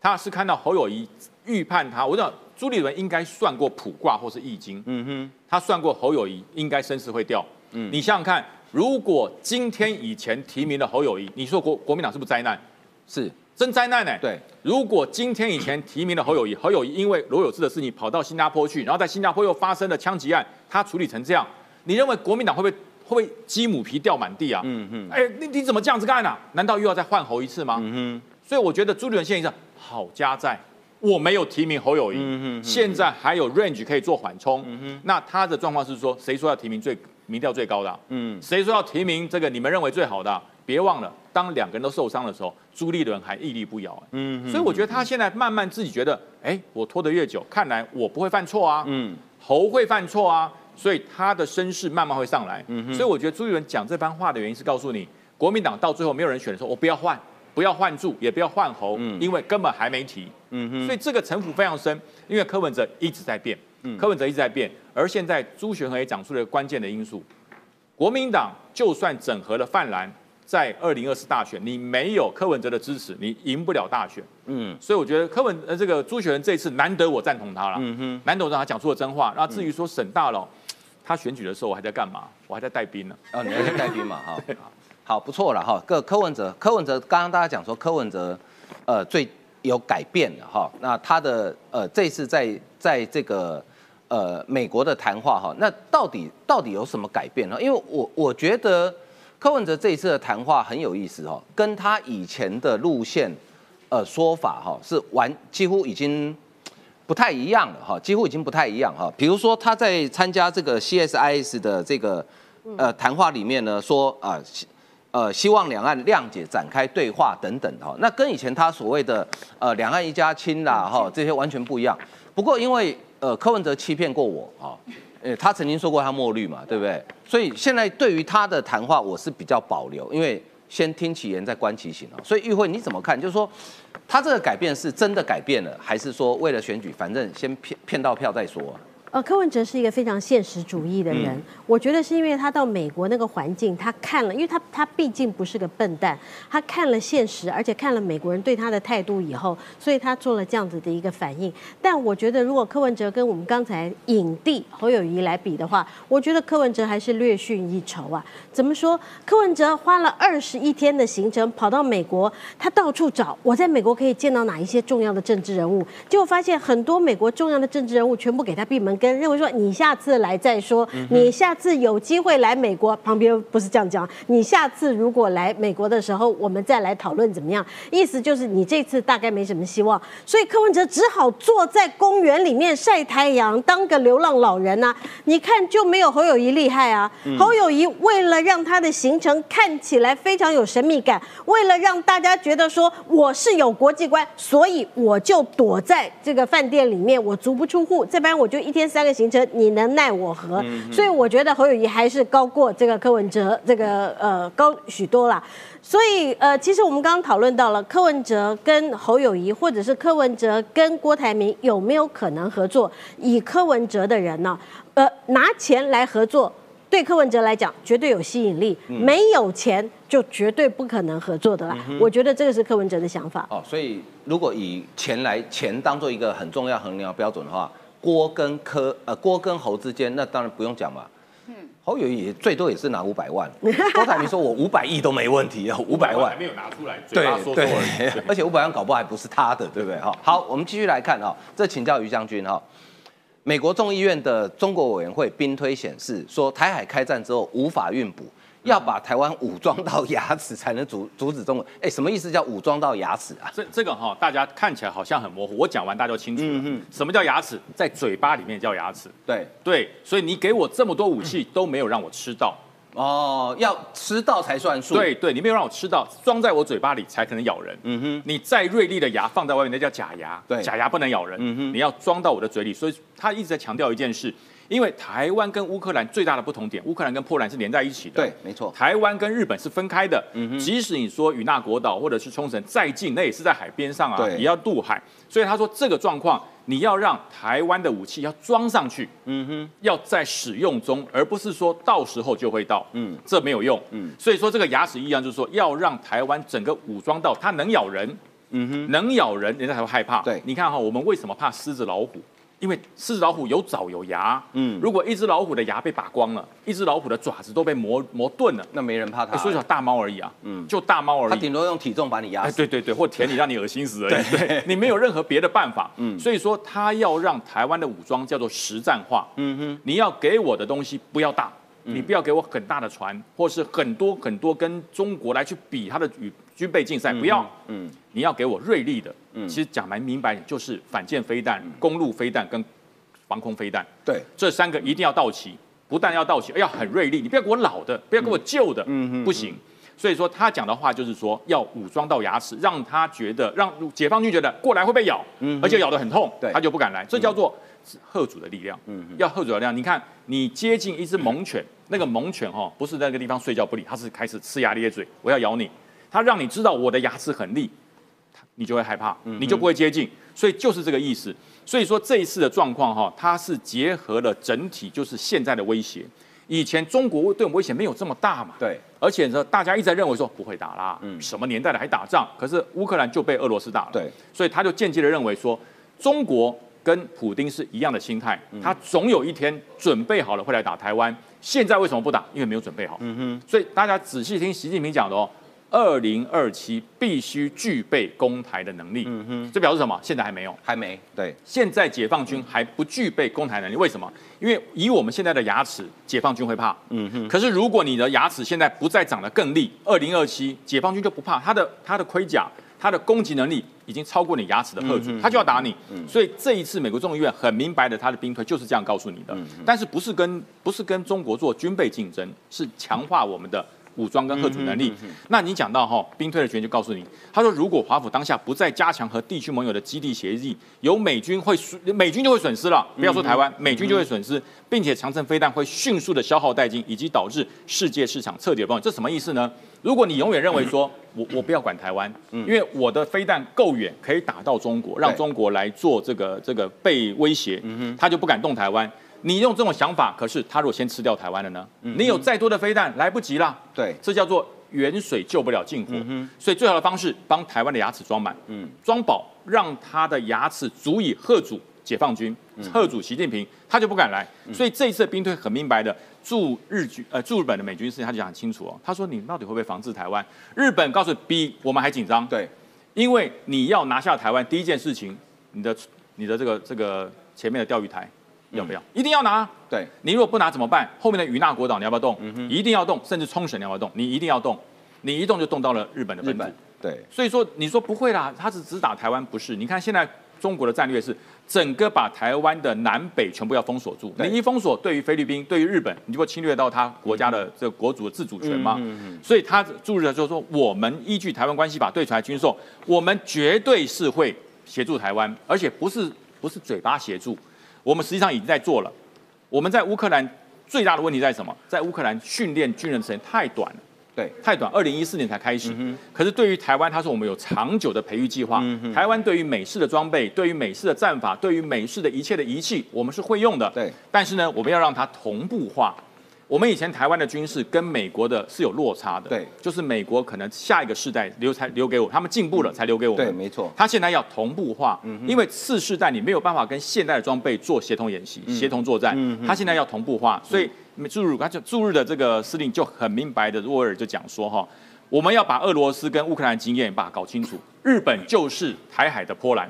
他是看到侯友谊预判他，我知道。朱立伦应该算过卜卦或是易经，嗯哼，他算过侯友谊应该身世会掉，嗯，你想想看，如果今天以前提名的侯友谊，你说国国民党是不是灾难？
是
真灾难呢？
对，
如果今天以前提名的侯友谊，<coughs> 侯友谊因为罗有志的事情跑到新加坡去，然后在新加坡又发生了枪击案，他处理成这样，你认为国民党会不会会不会鸡母皮掉满地啊？嗯哼，哎，你你怎么这样子干呢？难道又要再换侯一次吗？嗯哼，所以我觉得朱立伦现在好家在。我没有提名侯友谊，现在还有 range 可以做缓冲。那他的状况是说，谁说要提名最民调最高的？嗯，谁说要提名这个你们认为最好的？别忘了，当两个人都受伤的时候，朱立伦还屹立不摇。嗯，所以我觉得他现在慢慢自己觉得，哎，我拖得越久，看来我不会犯错啊。嗯，侯会犯错啊，所以他的声势慢慢会上来。嗯，所以我觉得朱立伦讲这番话的原因是告诉你，国民党到最后没有人选的时候，我不要换。不要换柱，也不要换侯，因为根本还没提。嗯哼，所以这个城府非常深，因为柯文哲一直在变，柯文哲一直在变，而现在朱学恒也讲出了关键的因素，国民党就算整合了泛蓝，在二零二四大选，你没有柯文哲的支持，你赢不了大选。嗯，所以我觉得柯文呃这个朱学恒这次难得我赞同他了，嗯哼，难得我让他讲出了真话。那至于说沈大佬，他选举的时候我还在干嘛？我还在带兵呢。
哦，你还在带兵嘛？哈。好，不错了哈。个柯文哲，柯文哲刚刚大家讲说柯文哲，呃，最有改变的哈。那他的呃这次在在这个呃美国的谈话哈，那到底到底有什么改变呢？因为我我觉得柯文哲这一次的谈话很有意思哈，跟他以前的路线呃说法哈是完几乎已经不太一样了哈，几乎已经不太一样哈。比如说他在参加这个 CSIS 的这个呃谈话里面呢说啊。希望两岸谅解、展开对话等等哈，那跟以前他所谓的呃两岸一家亲啦哈，这些完全不一样。不过因为呃柯文哲欺骗过我啊，呃他曾经说过他墨绿嘛，对不对？所以现在对于他的谈话我是比较保留，因为先听其言再观其行啊。所以玉慧你怎么看？就是说他这个改变是真的改变了，还是说为了选举，反正先骗骗到票再说？
呃，柯文哲是一个非常现实主义的人，我觉得是因为他到美国那个环境，他看了，因为他他毕竟不是个笨蛋，他看了现实，而且看了美国人对他的态度以后，所以他做了这样子的一个反应。但我觉得，如果柯文哲跟我们刚才影帝侯友谊来比的话，我觉得柯文哲还是略逊一筹啊。怎么说？柯文哲花了二十一天的行程跑到美国，他到处找我在美国可以见到哪一些重要的政治人物，结果发现很多美国重要的政治人物全部给他闭门。跟认为说你下次来再说，你下次有机会来美国，旁边不是这样讲。你下次如果来美国的时候，我们再来讨论怎么样？意思就是你这次大概没什么希望，所以柯文哲只好坐在公园里面晒太阳，当个流浪老人呐。你看就没有侯友谊厉害啊。侯友谊为了让他的行程看起来非常有神秘感，为了让大家觉得说我是有国际观，所以我就躲在这个饭店里面，我足不出户，这班我就一天。三个行程，你能奈我何？所以我觉得侯友谊还是高过这个柯文哲，这个呃高许多啦。所以呃，其实我们刚刚讨论到了柯文哲跟侯友谊，或者是柯文哲跟郭台铭有没有可能合作？以柯文哲的人呢，呃，拿钱来合作。对柯文哲来讲，绝对有吸引力。没有钱，就绝对不可能合作的啦。我觉得这个是柯文哲的想法。
哦，所以如果以钱来钱当做一个很重要衡量标准的话，郭跟柯呃郭跟侯之间，那当然不用讲嘛。嗯，侯友谊最多也是拿五百万。郭台铭说我五百亿都没问题，<laughs>
五百万还没有拿出来，
对对，<laughs> 而且五百万搞不好还不是他的，对不对？<laughs> 哈，好，我们继续来看哈，这请教于将军哈。美国众议院的中国委员会兵推显示，说台海开战之后无法运补，要把台湾武装到牙齿才能阻 <laughs> 阻止中国。哎，什么意思叫武装到牙齿啊？
这这个哈，大家看起来好像很模糊。我讲完大家就清楚了。什么叫牙齿？在嘴巴里面叫牙齿。
对
对，所以你给我这么多武器都没有让我吃到。
哦，要吃到才算数。
对对，你没有让我吃到，装在我嘴巴里才可能咬人。嗯哼，你再锐利的牙放在外面，那叫假牙。
对，
假牙不能咬人。嗯哼，你要装到我的嘴里。所以他一直在强调一件事，因为台湾跟乌克兰最大的不同点，乌克兰跟波兰是连在一起的。
对，没错。
台湾跟日本是分开的。嗯哼，即使你说与那国岛或者是冲绳再近，那也是在海边上啊，也要渡海。所以他说这个状况。你要让台湾的武器要装上去，嗯哼，要在使用中，而不是说到时候就会到，嗯，这没有用，嗯，所以说这个牙齿一样，就是说要让台湾整个武装到它能咬人，嗯哼，能咬人，人家才会害怕。
对，
你看哈，我们为什么怕狮子老虎？因为狮子老虎有爪有牙，嗯，如果一只老虎的牙被拔光了，一只老虎的爪子都被磨磨钝了，
那没人怕它。
说小大猫而已啊，嗯，就大猫而已，它
顶多用体重把你压死。
对对对，或舔你让你恶心死而已。对，<laughs> 你没有任何别的办法。嗯，所以说他要让台湾的武装叫做实战化。嗯哼，你要给我的东西不要大，你不要给我很大的船，或是很多很多跟中国来去比它的与军备竞赛，不要。嗯，你要给我锐利的。嗯，其实讲蛮明白，就是反舰飞弹、公路飞弹跟防空飞弹。
对，
这三个一定要到齐，不但要到齐，要很锐利。你不要给我老的，不要给我旧的，不行。所以说他讲的话就是说，要武装到牙齿，让他觉得，让解放军觉得过来会被咬，嗯，而且咬得很痛，
对，
他就不敢来。这叫做贺主的力量，嗯，要贺主的力量。你看，你接近一只猛犬，那个猛犬哈，不是在那个地方睡觉不理，它是开始呲牙咧嘴，我要咬你。它让你知道我的牙齿很利。你就会害怕，你就不会接近，所以就是这个意思。所以说这一次的状况哈，它是结合了整体，就是现在的威胁。以前中国对我们威胁没有这么大嘛？
对。
而且呢，大家一直在认为说不会打啦，嗯，什么年代了还打仗？可是乌克兰就被俄罗斯打了，
对。
所以他就间接的认为说，中国跟普京是一样的心态，他总有一天准备好了会来打台湾。现在为什么不打？因为没有准备好。嗯哼。所以大家仔细听习近平讲的哦。二零二七必须具备攻台的能力，嗯哼，这表示什么？现在还没有，
还没。对，
现在解放军还不具备攻台能力，为什么？因为以我们现在的牙齿，解放军会怕，嗯哼。可是如果你的牙齿现在不再长得更利，二零二七解放军就不怕，他的他的盔甲，他的攻击能力已经超过你牙齿的赫阻，他就要打你。所以这一次美国众议院很明白的，他的兵推就是这样告诉你的，但是不是跟不是跟中国做军备竞争，是强化我们的。武装跟核主能力，那你讲到哈兵推的权就告诉你，他说如果华府当下不再加强和地区盟友的基地协议，有美军会损美军就会损失了，不要说台湾，美军就会损失，并且长城飞弹会迅速的消耗殆尽，以及导致世界市场彻底崩溃。这什么意思呢？如果你永远认为说我我不要管台湾，因为我的飞弹够远，可以打到中国，让中国来做这个这个被威胁，他就不敢动台湾。你用这种想法，可是他如果先吃掉台湾了呢？你有再多的飞弹来不及了。
对，
这叫做远水救不了近火。所以最好的方式，帮台湾的牙齿装满，嗯，装饱，让他的牙齿足以喝阻解放军，喝阻习近平，他就不敢来。所以这一次兵推很明白的，驻日军呃驻日本的美军事情他就讲很清楚哦。他说你到底会不会防治台湾？日本告诉比我们还紧张。
对，
因为你要拿下台湾，第一件事情，你的你的这个这个前面的钓鱼台。要不要？一定要拿。
对
你如果不拿怎么办？后面的与那国岛你要不要动？一定要动，甚至冲绳你要不要动？你一定要动，你一动就动到了日本的本土。
对，
所以说你说不会啦，他是只打台湾，不是？你看现在中国的战略是整个把台湾的南北全部要封锁住。你一封锁，对于菲律宾、对于日本，你就会侵略到他国家的这个国主的自主权吗？所以他注日就是说，我们依据台湾关系法对台军售，我们绝对是会协助台湾，而且不是不是嘴巴协助。我们实际上已经在做了。我们在乌克兰最大的问题在什么？在乌克兰训练军人时间太短了。
对，
太短，二零一四年才开始。可是对于台湾，他说我们有长久的培育计划。台湾对于美式的装备，对于美式的战法，对于美式的一切的仪器，我们是会用的。
对，
但是呢，我们要让它同步化。我们以前台湾的军事跟美国的是有落差的，
对，
就是美国可能下一个世代留才留给我，他们进步了才留给我们，
对，没错。
他现在要同步化，因为次世代你没有办法跟现代的装备做协同演习、协同作战，他现在要同步化，所以驻日他就驻日的这个司令就很明白的，沃尔就讲说哈，我们要把俄罗斯跟乌克兰经验把它搞清楚，日本就是台海的波兰。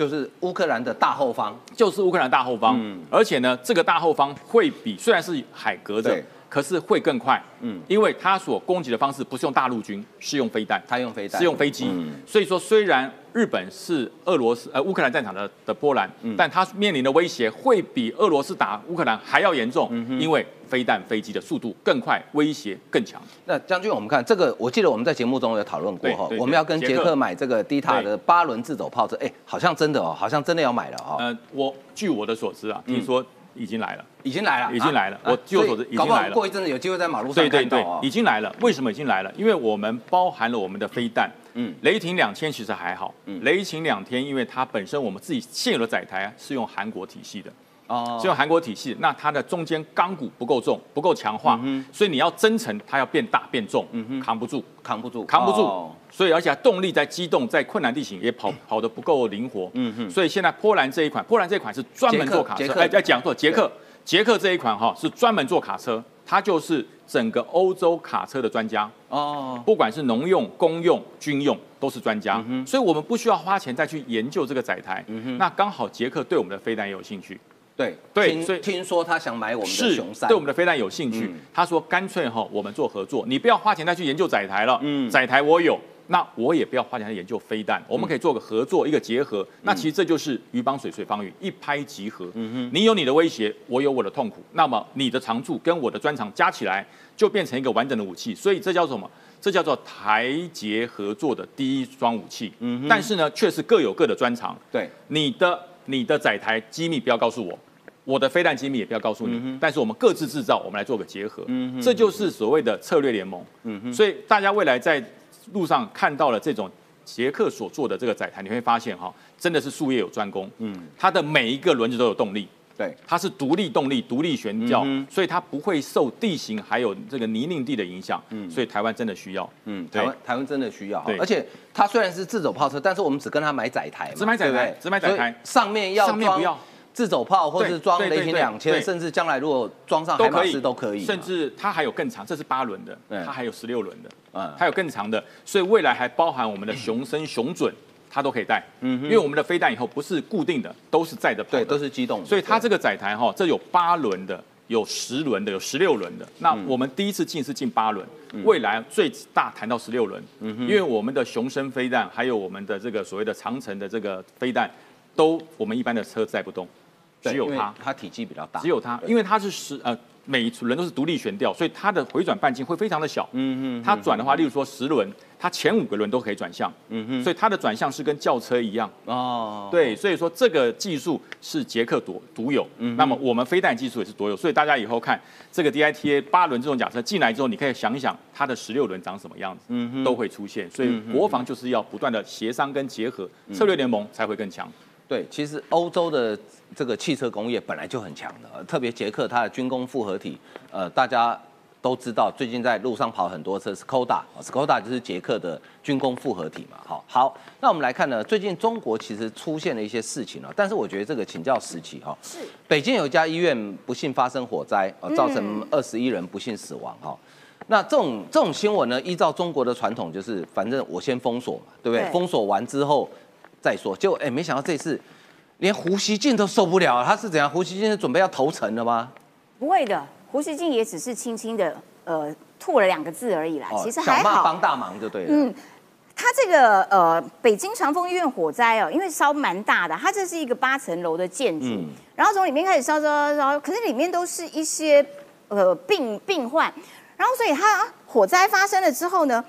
就是乌克兰的大后方，
就是乌克兰大后方，而且呢，这个大后方会比虽然是海隔着，可是会更快，嗯，因为它所攻击的方式不是用大陆军，是用飞弹，
它用飞弹，
是用飞机，所以说虽然。日本是俄罗斯呃乌克兰战场的的波兰，但它面临的威胁会比俄罗斯打乌克兰还要严重，因为飞弹飞机的速度更快，威胁更强。
那将军，我们看这个，我记得我们在节目中有讨论过哈，我们要跟捷克买这个低塔的八轮自走炮车，哎，好像真的哦，好像真的要买了哈。呃，
我据我的所知啊，听说已经来了，
已经来了，
已经来了。我据我所知已经来了。
过一阵子有机会在马路上
看到已经来了。为什么已经来了？因为我们包含了我们的飞弹。嗯，雷霆两千其实还好。嗯，雷霆两千，因为它本身我们自己现有的载台是用韩国体系的，哦，是用韩国体系，那它的中间钢骨不够重，不够强化，所以你要增程，它要变大变重，嗯哼，扛不住，
扛不住，
扛不住。所以而且动力在机动，在困难地形也跑跑得不够灵活，嗯哼。所以现在波兰这一款，波兰这一款是专门做卡车，哎，在讲做捷克，捷克这一款哈是专门做卡车，它就是。整个欧洲卡车的专家。哦，不管是农用、公用、军用，都是专家，所以我们不需要花钱再去研究这个载台。嗯那刚好捷克对我们的飞弹也有兴趣，
对对，所以听说他想买我们的熊三，
对我们的飞弹有兴趣。他说干脆哈，我们做合作，你不要花钱再去研究载台了，载台我有。那我也不要花钱来研究飞弹，我们可以做个合作，一个结合。那其实这就是鱼帮水，水帮鱼，一拍即合。嗯哼，你有你的威胁，我有我的痛苦，那么你的长处跟我的专长加起来，就变成一个完整的武器。所以这叫什么？这叫做台捷合作的第一双武器。嗯哼，但是呢，却是各有各的专长。
对，
你的你的载台机密不要告诉我，我的飞弹机密也不要告诉你。但是我们各自制造，我们来做个结合。嗯，这就是所谓的策略联盟。嗯，所以大家未来在。路上看到了这种捷克所做的这个载台，你会发现哈，真的是术业有专攻。嗯，它的每一个轮子都有动力，
对，
它是独立动力、独立悬吊，所以它不会受地形还有这个泥泞地的影响。嗯，所以台湾真的需要。
嗯，台湾台湾真的需要。对，而且它虽然是自走炮车，但是我们只跟它买载台，
只买载台，只买载台，
上面要装。自走炮，或是装雷霆两千，甚至将来如果装上海马斯都可以，
甚至它还有更长，这是八轮的，它还有十六轮的，嗯，还有更长的，所以未来还包含我们的雄升、雄准，它都可以带，嗯，因为我们的飞弹以后不是固定的，都是载的，
对，都是机动，
所以它这个载台哈，这有八轮的，有十轮的，有十六轮的，那我们第一次进是进八轮，未来最大谈到十六轮，嗯因为我们的雄升飞弹还有我们的这个所谓的长城的这个飞弹，都我们一般的车载不动。只有它，
它体积比较大。
只有它，因为它是十呃，每一轮都是独立悬吊，所以它的回转半径会非常的小。嗯嗯。它转的话，例如说十轮，它前五个轮都可以转向。嗯哼。所以它的转向是跟轿车一样。哦。对，所以说这个技术是捷克独独有。嗯。那么我们飞弹技术也是独有，所以大家以后看这个 DITA 八轮这种假设进来之后，你可以想一想它的十六轮长什么样子。嗯哼。都会出现，所以国防就是要不断的协商跟结合，策略联盟才会更强。
对，其实欧洲的这个汽车工业本来就很强的，特别捷克它的军工复合体，呃，大家都知道，最近在路上跑很多车，Skoda，Skoda 就是捷克的军工复合体嘛。好，好，那我们来看呢，最近中国其实出现了一些事情啊，但是我觉得这个请教时期哈，
是
北京有一家医院不幸发生火灾，呃，造成二十一人不幸死亡哈。那这种这种新闻呢，依照中国的传统，就是反正我先封锁嘛，对不对？封锁完之后。再说，就哎，没想到这次连胡锡进都受不了，他是怎样？胡锡进是准备要投诚了吗？
不会的，胡锡进也只是轻轻的呃吐了两个字而已啦，其实还好。
帮大忙就对了。嗯，
他这个呃北京长丰医院火灾哦，因为烧蛮大的，它这是一个八层楼的建筑，然后从里面开始烧烧烧，可是里面都是一些呃病病患，然后所以它火灾发生了之后呢？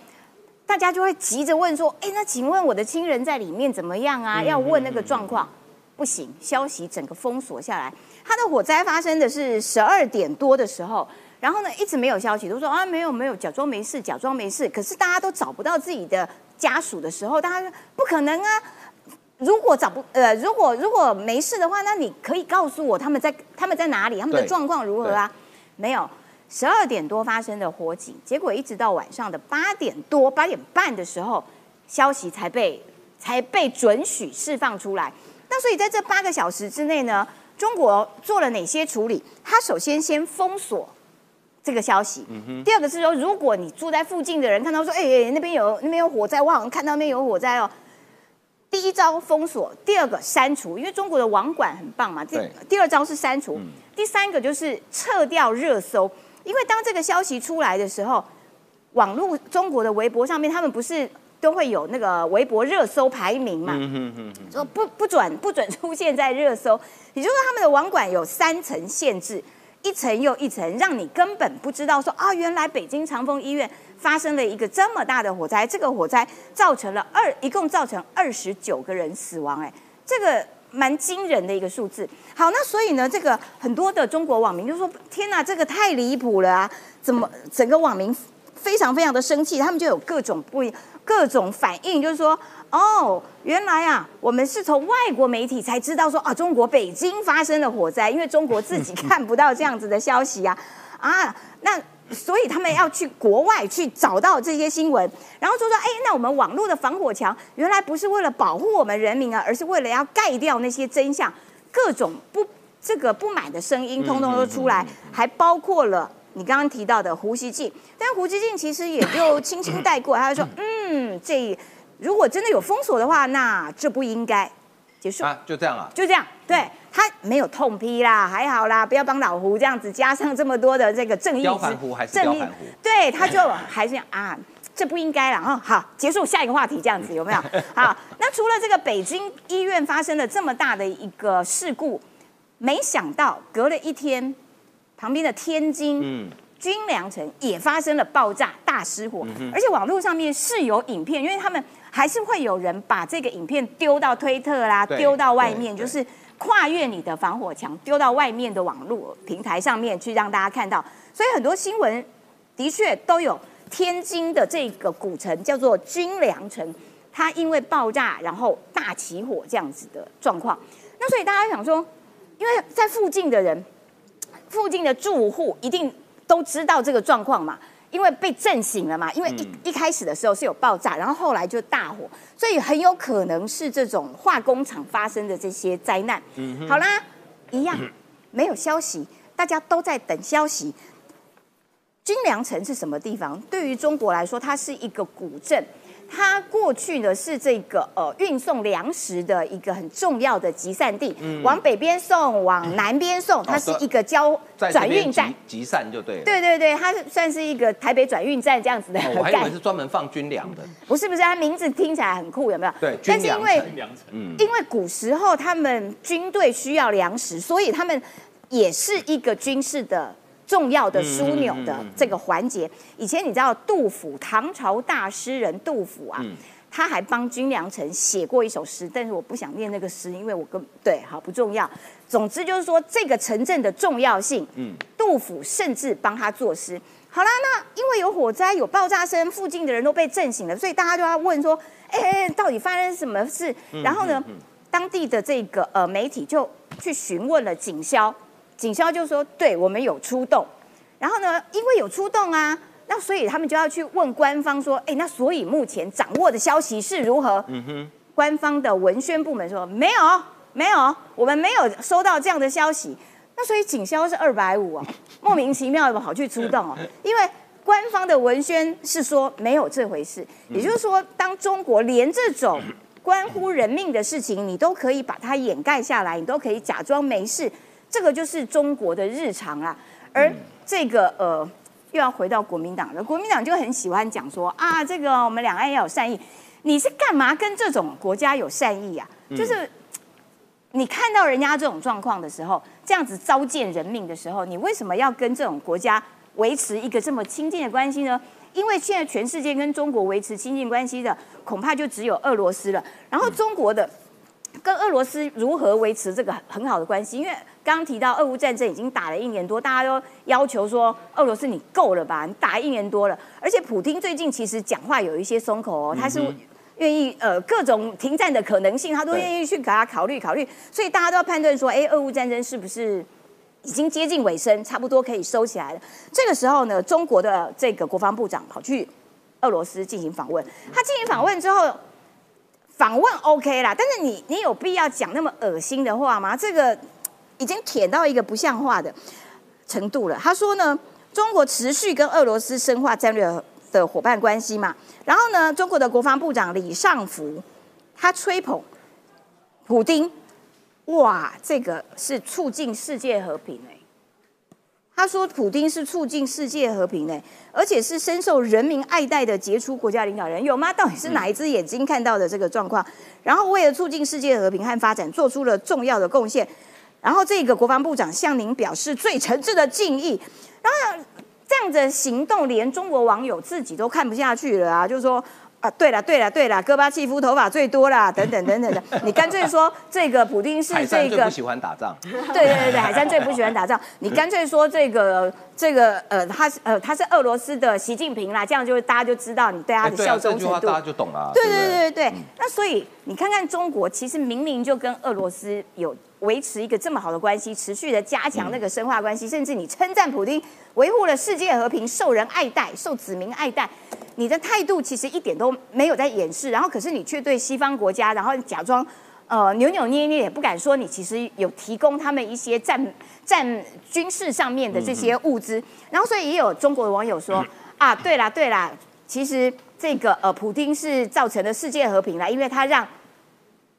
大家就会急着问说：“哎，那请问我的亲人在里面怎么样啊？要问那个状况。”不行，消息整个封锁下来。他的火灾发生的是十二点多的时候，然后呢一直没有消息，都说啊没有没有，假装没事，假装没事。可是大家都找不到自己的家属的时候，大家说不可能啊！如果找不呃，如果如果没事的话，那你可以告诉我他们在他们在哪里，他们的状况如何啊？没有，十二点多发生的火警，结果一直到晚上的八点多八点半的时候，消息才被才被准许释放出来。那所以在这八个小时之内呢？中国做了哪些处理？他首先先封锁这个消息。第二个是说，如果你住在附近的人看到说，哎，那边有那边有火灾，我好像看到那边有火灾哦。第一招封锁，第二个删除，因为中国的网管很棒嘛。第第二招是删除，第三个就是撤掉热搜。因为当这个消息出来的时候，网络中国的微博上面，他们不是。都会有那个微博热搜排名嘛，说不不准 <laughs> 不准出现在热搜，也就是说他们的网管有三层限制，一层又一层，让你根本不知道说啊，原来北京长峰医院发生了一个这么大的火灾，这个火灾造成了二一共造成二十九个人死亡，哎，这个蛮惊人的一个数字。好，那所以呢，这个很多的中国网民就说：天哪，这个太离谱了啊！怎么整个网民非常非常的生气，他们就有各种不。各种反应就是说，哦，原来啊，我们是从外国媒体才知道说啊，中国北京发生了火灾，因为中国自己看不到这样子的消息啊，啊，那所以他们要去国外去找到这些新闻，然后就说，哎，那我们网络的防火墙原来不是为了保护我们人民啊，而是为了要盖掉那些真相，各种不这个不满的声音通通都出来，还包括了。你刚刚提到的胡锡进，但胡锡进其实也就轻轻带过，他就说：“嗯，这如果真的有封锁的话，那这不应该结束
啊，就这样啊，
就这样。对他没有痛批啦，还好啦，不要帮老胡这样子加上这么多的这个正义
之胡还是正义，
对，他就还是啊，这不应该了哈。好，结束下一个话题，这样子有没有？<laughs> 好，那除了这个北京医院发生了这么大的一个事故，没想到隔了一天。旁边的天津嗯军粮城也发生了爆炸大失火，而且网络上面是有影片，因为他们还是会有人把这个影片丢到推特啦，丢到外面，就是跨越你的防火墙，丢到外面的网络平台上面去让大家看到。所以很多新闻的确都有天津的这个古城叫做军粮城，它因为爆炸然后大起火这样子的状况。那所以大家想说，因为在附近的人。附近的住户一定都知道这个状况嘛，因为被震醒了嘛。因为一一开始的时候是有爆炸，然后后来就大火，所以很有可能是这种化工厂发生的这些灾难。好啦，一样 <coughs> 没有消息，大家都在等消息。军粮城是什么地方？对于中国来说，它是一个古镇。它过去呢是这个呃运送粮食的一个很重要的集散地，往北边送，往南边送，它是一个交转运站，
集散就对。
对对对，它是算是一个台北转运站这样子的。
我还以为是专门放军粮的。
不是不是，它名字听起来很酷，有没有？
对，军粮城。
嗯，因为古时候他们军队需要粮食，所以他们也是一个军事的。重要的枢纽的这个环节，以前你知道杜甫，唐朝大诗人杜甫啊，他还帮军粮城写过一首诗，但是我不想念那个诗，因为我跟对好不重要。总之就是说这个城镇的重要性，嗯，杜甫甚至帮他作诗。好啦，那因为有火灾有爆炸声，附近的人都被震醒了，所以大家就要问说，哎，到底发生什么事？然后呢，当地的这个呃媒体就去询问了警消。警消就说：“对我们有出动，然后呢，因为有出动啊，那所以他们就要去问官方说：，哎，那所以目前掌握的消息是如何？嗯哼，官方的文宣部门说没有，没有，我们没有收到这样的消息。那所以警消是二百五啊，<laughs> 莫名其妙的跑去出动哦，因为官方的文宣是说没有这回事。也就是说，当中国连这种关乎人命的事情，你都可以把它掩盖下来，你都可以假装没事。”这个就是中国的日常啊，而这个呃，又要回到国民党了。国民党就很喜欢讲说啊，这个我们两岸要有善意。你是干嘛跟这种国家有善意啊？就是你看到人家这种状况的时候，这样子糟践人命的时候，你为什么要跟这种国家维持一个这么亲近的关系呢？因为现在全世界跟中国维持亲近关系的，恐怕就只有俄罗斯了。然后中国的。跟俄罗斯如何维持这个很好的关系？因为刚刚提到俄乌战争已经打了一年多，大家都要求说俄罗斯你够了吧？你打一年多了，而且普京最近其实讲话有一些松口哦，他是愿意呃各种停战的可能性，他都愿意去给他考虑考虑，所以大家都要判断说，哎，俄乌战争是不是已经接近尾声，差不多可以收起来了？这个时候呢，中国的这个国防部长跑去俄罗斯进行访问，他进行访问之后。访问 OK 啦，但是你你有必要讲那么恶心的话吗？这个已经舔到一个不像话的程度了。他说呢，中国持续跟俄罗斯深化战略的伙伴关系嘛。然后呢，中国的国防部长李尚福他吹捧普京，哇，这个是促进世界和平哎。他说：“普京是促进世界和平的，而且是深受人民爱戴的杰出国家领导人，有吗？到底是哪一只眼睛看到的这个状况？然后为了促进世界和平和发展，做出了重要的贡献。然后这个国防部长向您表示最诚挚的敬意。然后这样的行动，连中国网友自己都看不下去了啊，就是说。”啊，对了，对了，对了，戈巴契夫头发最多啦，等等等等的，你干脆说这个普丁是这个
不喜欢打仗，<laughs>
对对对对，海山最不喜欢打仗，你干脆说这个这个呃，他是呃他是俄罗斯的习近平啦，这样就大家就知道你对他的效忠程度，
大家就懂了。
对对对对对，那所以你看看中国，其实明明就跟俄罗斯有维持一个这么好的关系，持续的加强那个深化关系，甚至你称赞普京维护了世界和平，受人爱戴，受子民爱戴。你的态度其实一点都没有在掩饰，然后可是你却对西方国家，然后假装呃扭扭捏捏，也不敢说你其实有提供他们一些战战军事上面的这些物资，然后所以也有中国的网友说啊，对啦对啦，其实这个呃普京是造成了世界和平啦，因为他让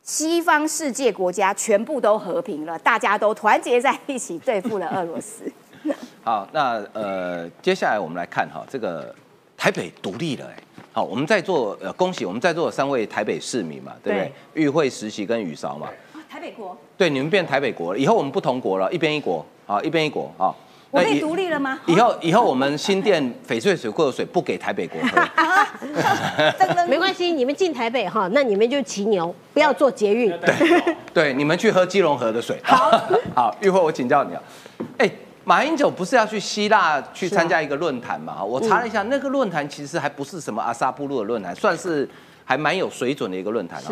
西方世界国家全部都和平了，大家都团结在一起对付了俄罗斯。<laughs>
好，那呃接下来我们来看哈这个。台北独立了哎，好，我们在座呃，恭喜我们在座的三位台北市民嘛，对不对？玉会、实习跟雨韶嘛。
台北国。
对，你们变台北国了，以后我们不同国了，一边一国，好，一边一国，好。
我可以独立了吗？
以后以后我们新店翡翠水库的水不给台北国喝。<laughs>
没关系，你们进台北哈，那你们就骑牛，不要坐捷运。<laughs>
对对，你们去喝基隆河的水。
好，<laughs>
好，玉慧，我请教你啊，哎。马英九不是要去希腊去参加一个论坛嘛？我查了一下，那个论坛其实还不是什么阿萨布鲁的论坛，算是还蛮有水准的一个论坛啊。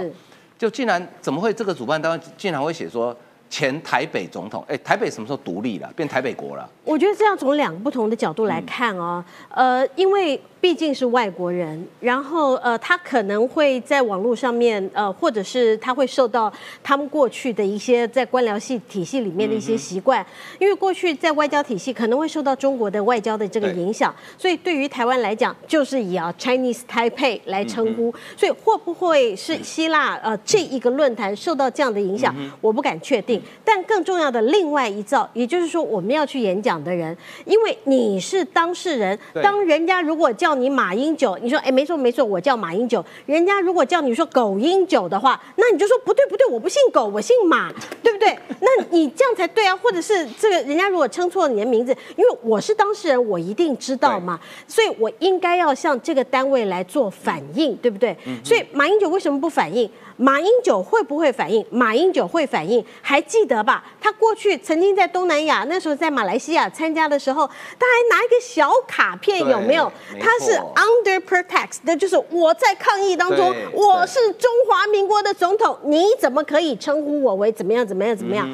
就竟然怎么会这个主办单位竟然会写说？前台北总统，哎，台北什么时候独立了，变台北国了？
我觉得这样从两个不同的角度来看哦，呃，因为毕竟是外国人，然后呃，他可能会在网络上面，呃，或者是他会受到他们过去的一些在官僚系体系里面的一些习惯，因为过去在外交体系可能会受到中国的外交的这个影响，所以对于台湾来讲，就是以啊 Chinese Taipei 来称呼，所以会不会是希腊呃这一个论坛受到这样的影响，我不敢确定。但更重要的另外一造，也就是说我们要去演讲的人，因为你是当事人，当人家如果叫你马英九，你说哎没错没错，我叫马英九。人家如果叫你说狗英九的话，那你就说不对不对，我不姓狗，我姓马，<laughs> 对不对？那你这样才对啊。或者是这个人家如果称错了你的名字，因为我是当事人，我一定知道嘛，所以我应该要向这个单位来做反应，对不对？所以马英九为什么不反应？马英九会不会反应？马英九会反应，还记得吧？他过去曾经在东南亚，那时候在马来西亚参加的时候，他还拿一个小卡片，有没有？他是 under pretext，那就是我在抗议当中，我是中华民国的总统，你怎么可以称呼我为怎么样怎么样怎么样？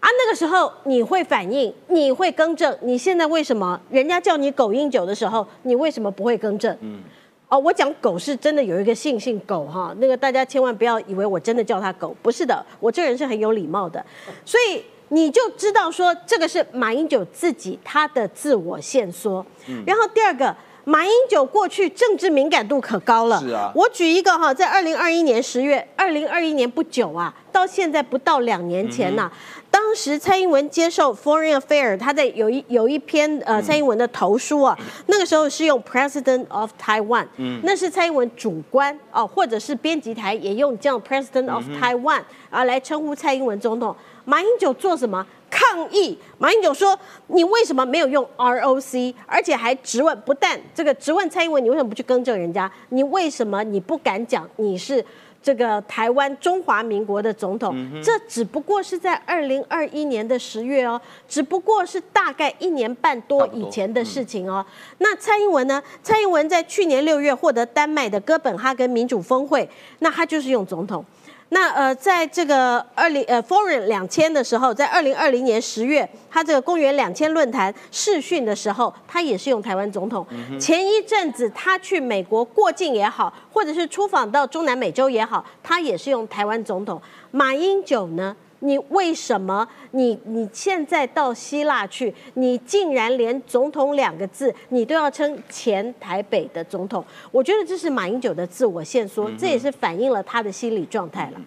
啊，那个时候你会反应，你会更正。你现在为什么人家叫你狗英九的时候，你为什么不会更正？嗯。哦，我讲狗是真的有一个姓姓狗哈，那个大家千万不要以为我真的叫他狗，不是的，我这人是很有礼貌的，所以你就知道说这个是马英九自己他的自我限缩。然后第二个，马英九过去政治敏感度可高了，
是啊，
我举一个哈，在二零二一年十月，二零二一年不久啊，到现在不到两年前呐。当时蔡英文接受 Foreign Affairs，他在有一有一篇呃蔡英文的投书啊，那个时候是用 President of Taiwan，嗯，那是蔡英文主观哦，或者是编辑台也用这样 President of Taiwan 啊来称呼蔡英文总统。马英九做什么抗议？马英九说：“你为什么没有用 ROC？而且还质问，不但这个质问蔡英文，你为什么不去更正人家？你为什么你不敢讲你是？”这个台湾中华民国的总统，这只不过是在二零二一年的十月哦，只不过是大概一年半多以前的事情哦。那蔡英文呢？蔡英文在去年六月获得丹麦的哥本哈根民主峰会，那他就是用总统。那呃，在这个二零呃 Foreign 两千的时候，在二零二零年十月，他这个公元两千论坛试训的时候，他也是用台湾总统。前一阵子他去美国过境也好，或者是出访到中南美洲也好，他也是用台湾总统。马英九呢？你为什么你你现在到希腊去，你竟然连总统两个字你都要称前台北的总统？我觉得这是马英九的自我限缩，这也是反映了他的心理状态了。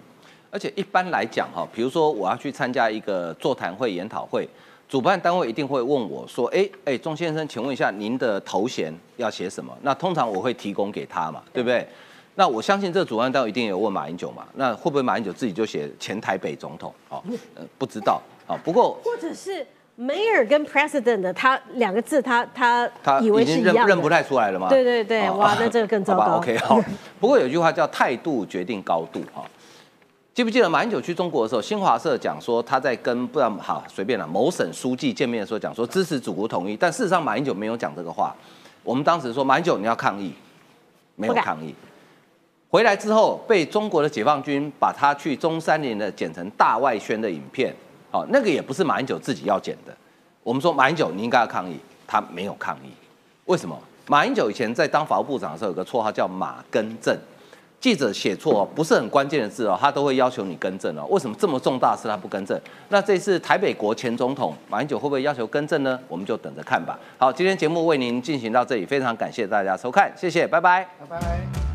而且一般来讲哈，比如说我要去参加一个座谈会、研讨会，主办单位一定会问我说：“哎哎，钟先生，请问一下您的头衔要写什么？”那通常我会提供给他嘛，对不对？那我相信这个主办单位一定有问马英九嘛？那会不会马英九自己就写前台北总统？哦，呃，不知道。哦，不过
或者是 mayor 跟 president 他两个字，他他他以为是一样
认不太出来了吗？
对对对，哇，那这个更 <laughs> 糟糕。
OK，好。不过有句话叫态度决定高度哈。记不记得马英九去中国的时候，新华社讲说他在跟不然好随便了某省书记见面的时候讲说支持祖国统一，但事实上马英九没有讲这个话。我们当时说马英九你要抗议，没有抗议。回来之后，被中国的解放军把他去中山陵的剪成大外宣的影片，好，那个也不是马英九自己要剪的。我们说马英九你应该要抗议，他没有抗议，为什么？马英九以前在当法务部长的时候，有个绰号叫马更正，记者写错不是很关键的字哦，他都会要求你更正哦。为什么这么重大事他不更正？那这次台北国前总统马英九会不会要求更正呢？我们就等着看吧。好，今天节目为您进行到这里，非常感谢大家收看，谢谢，拜拜，
拜拜。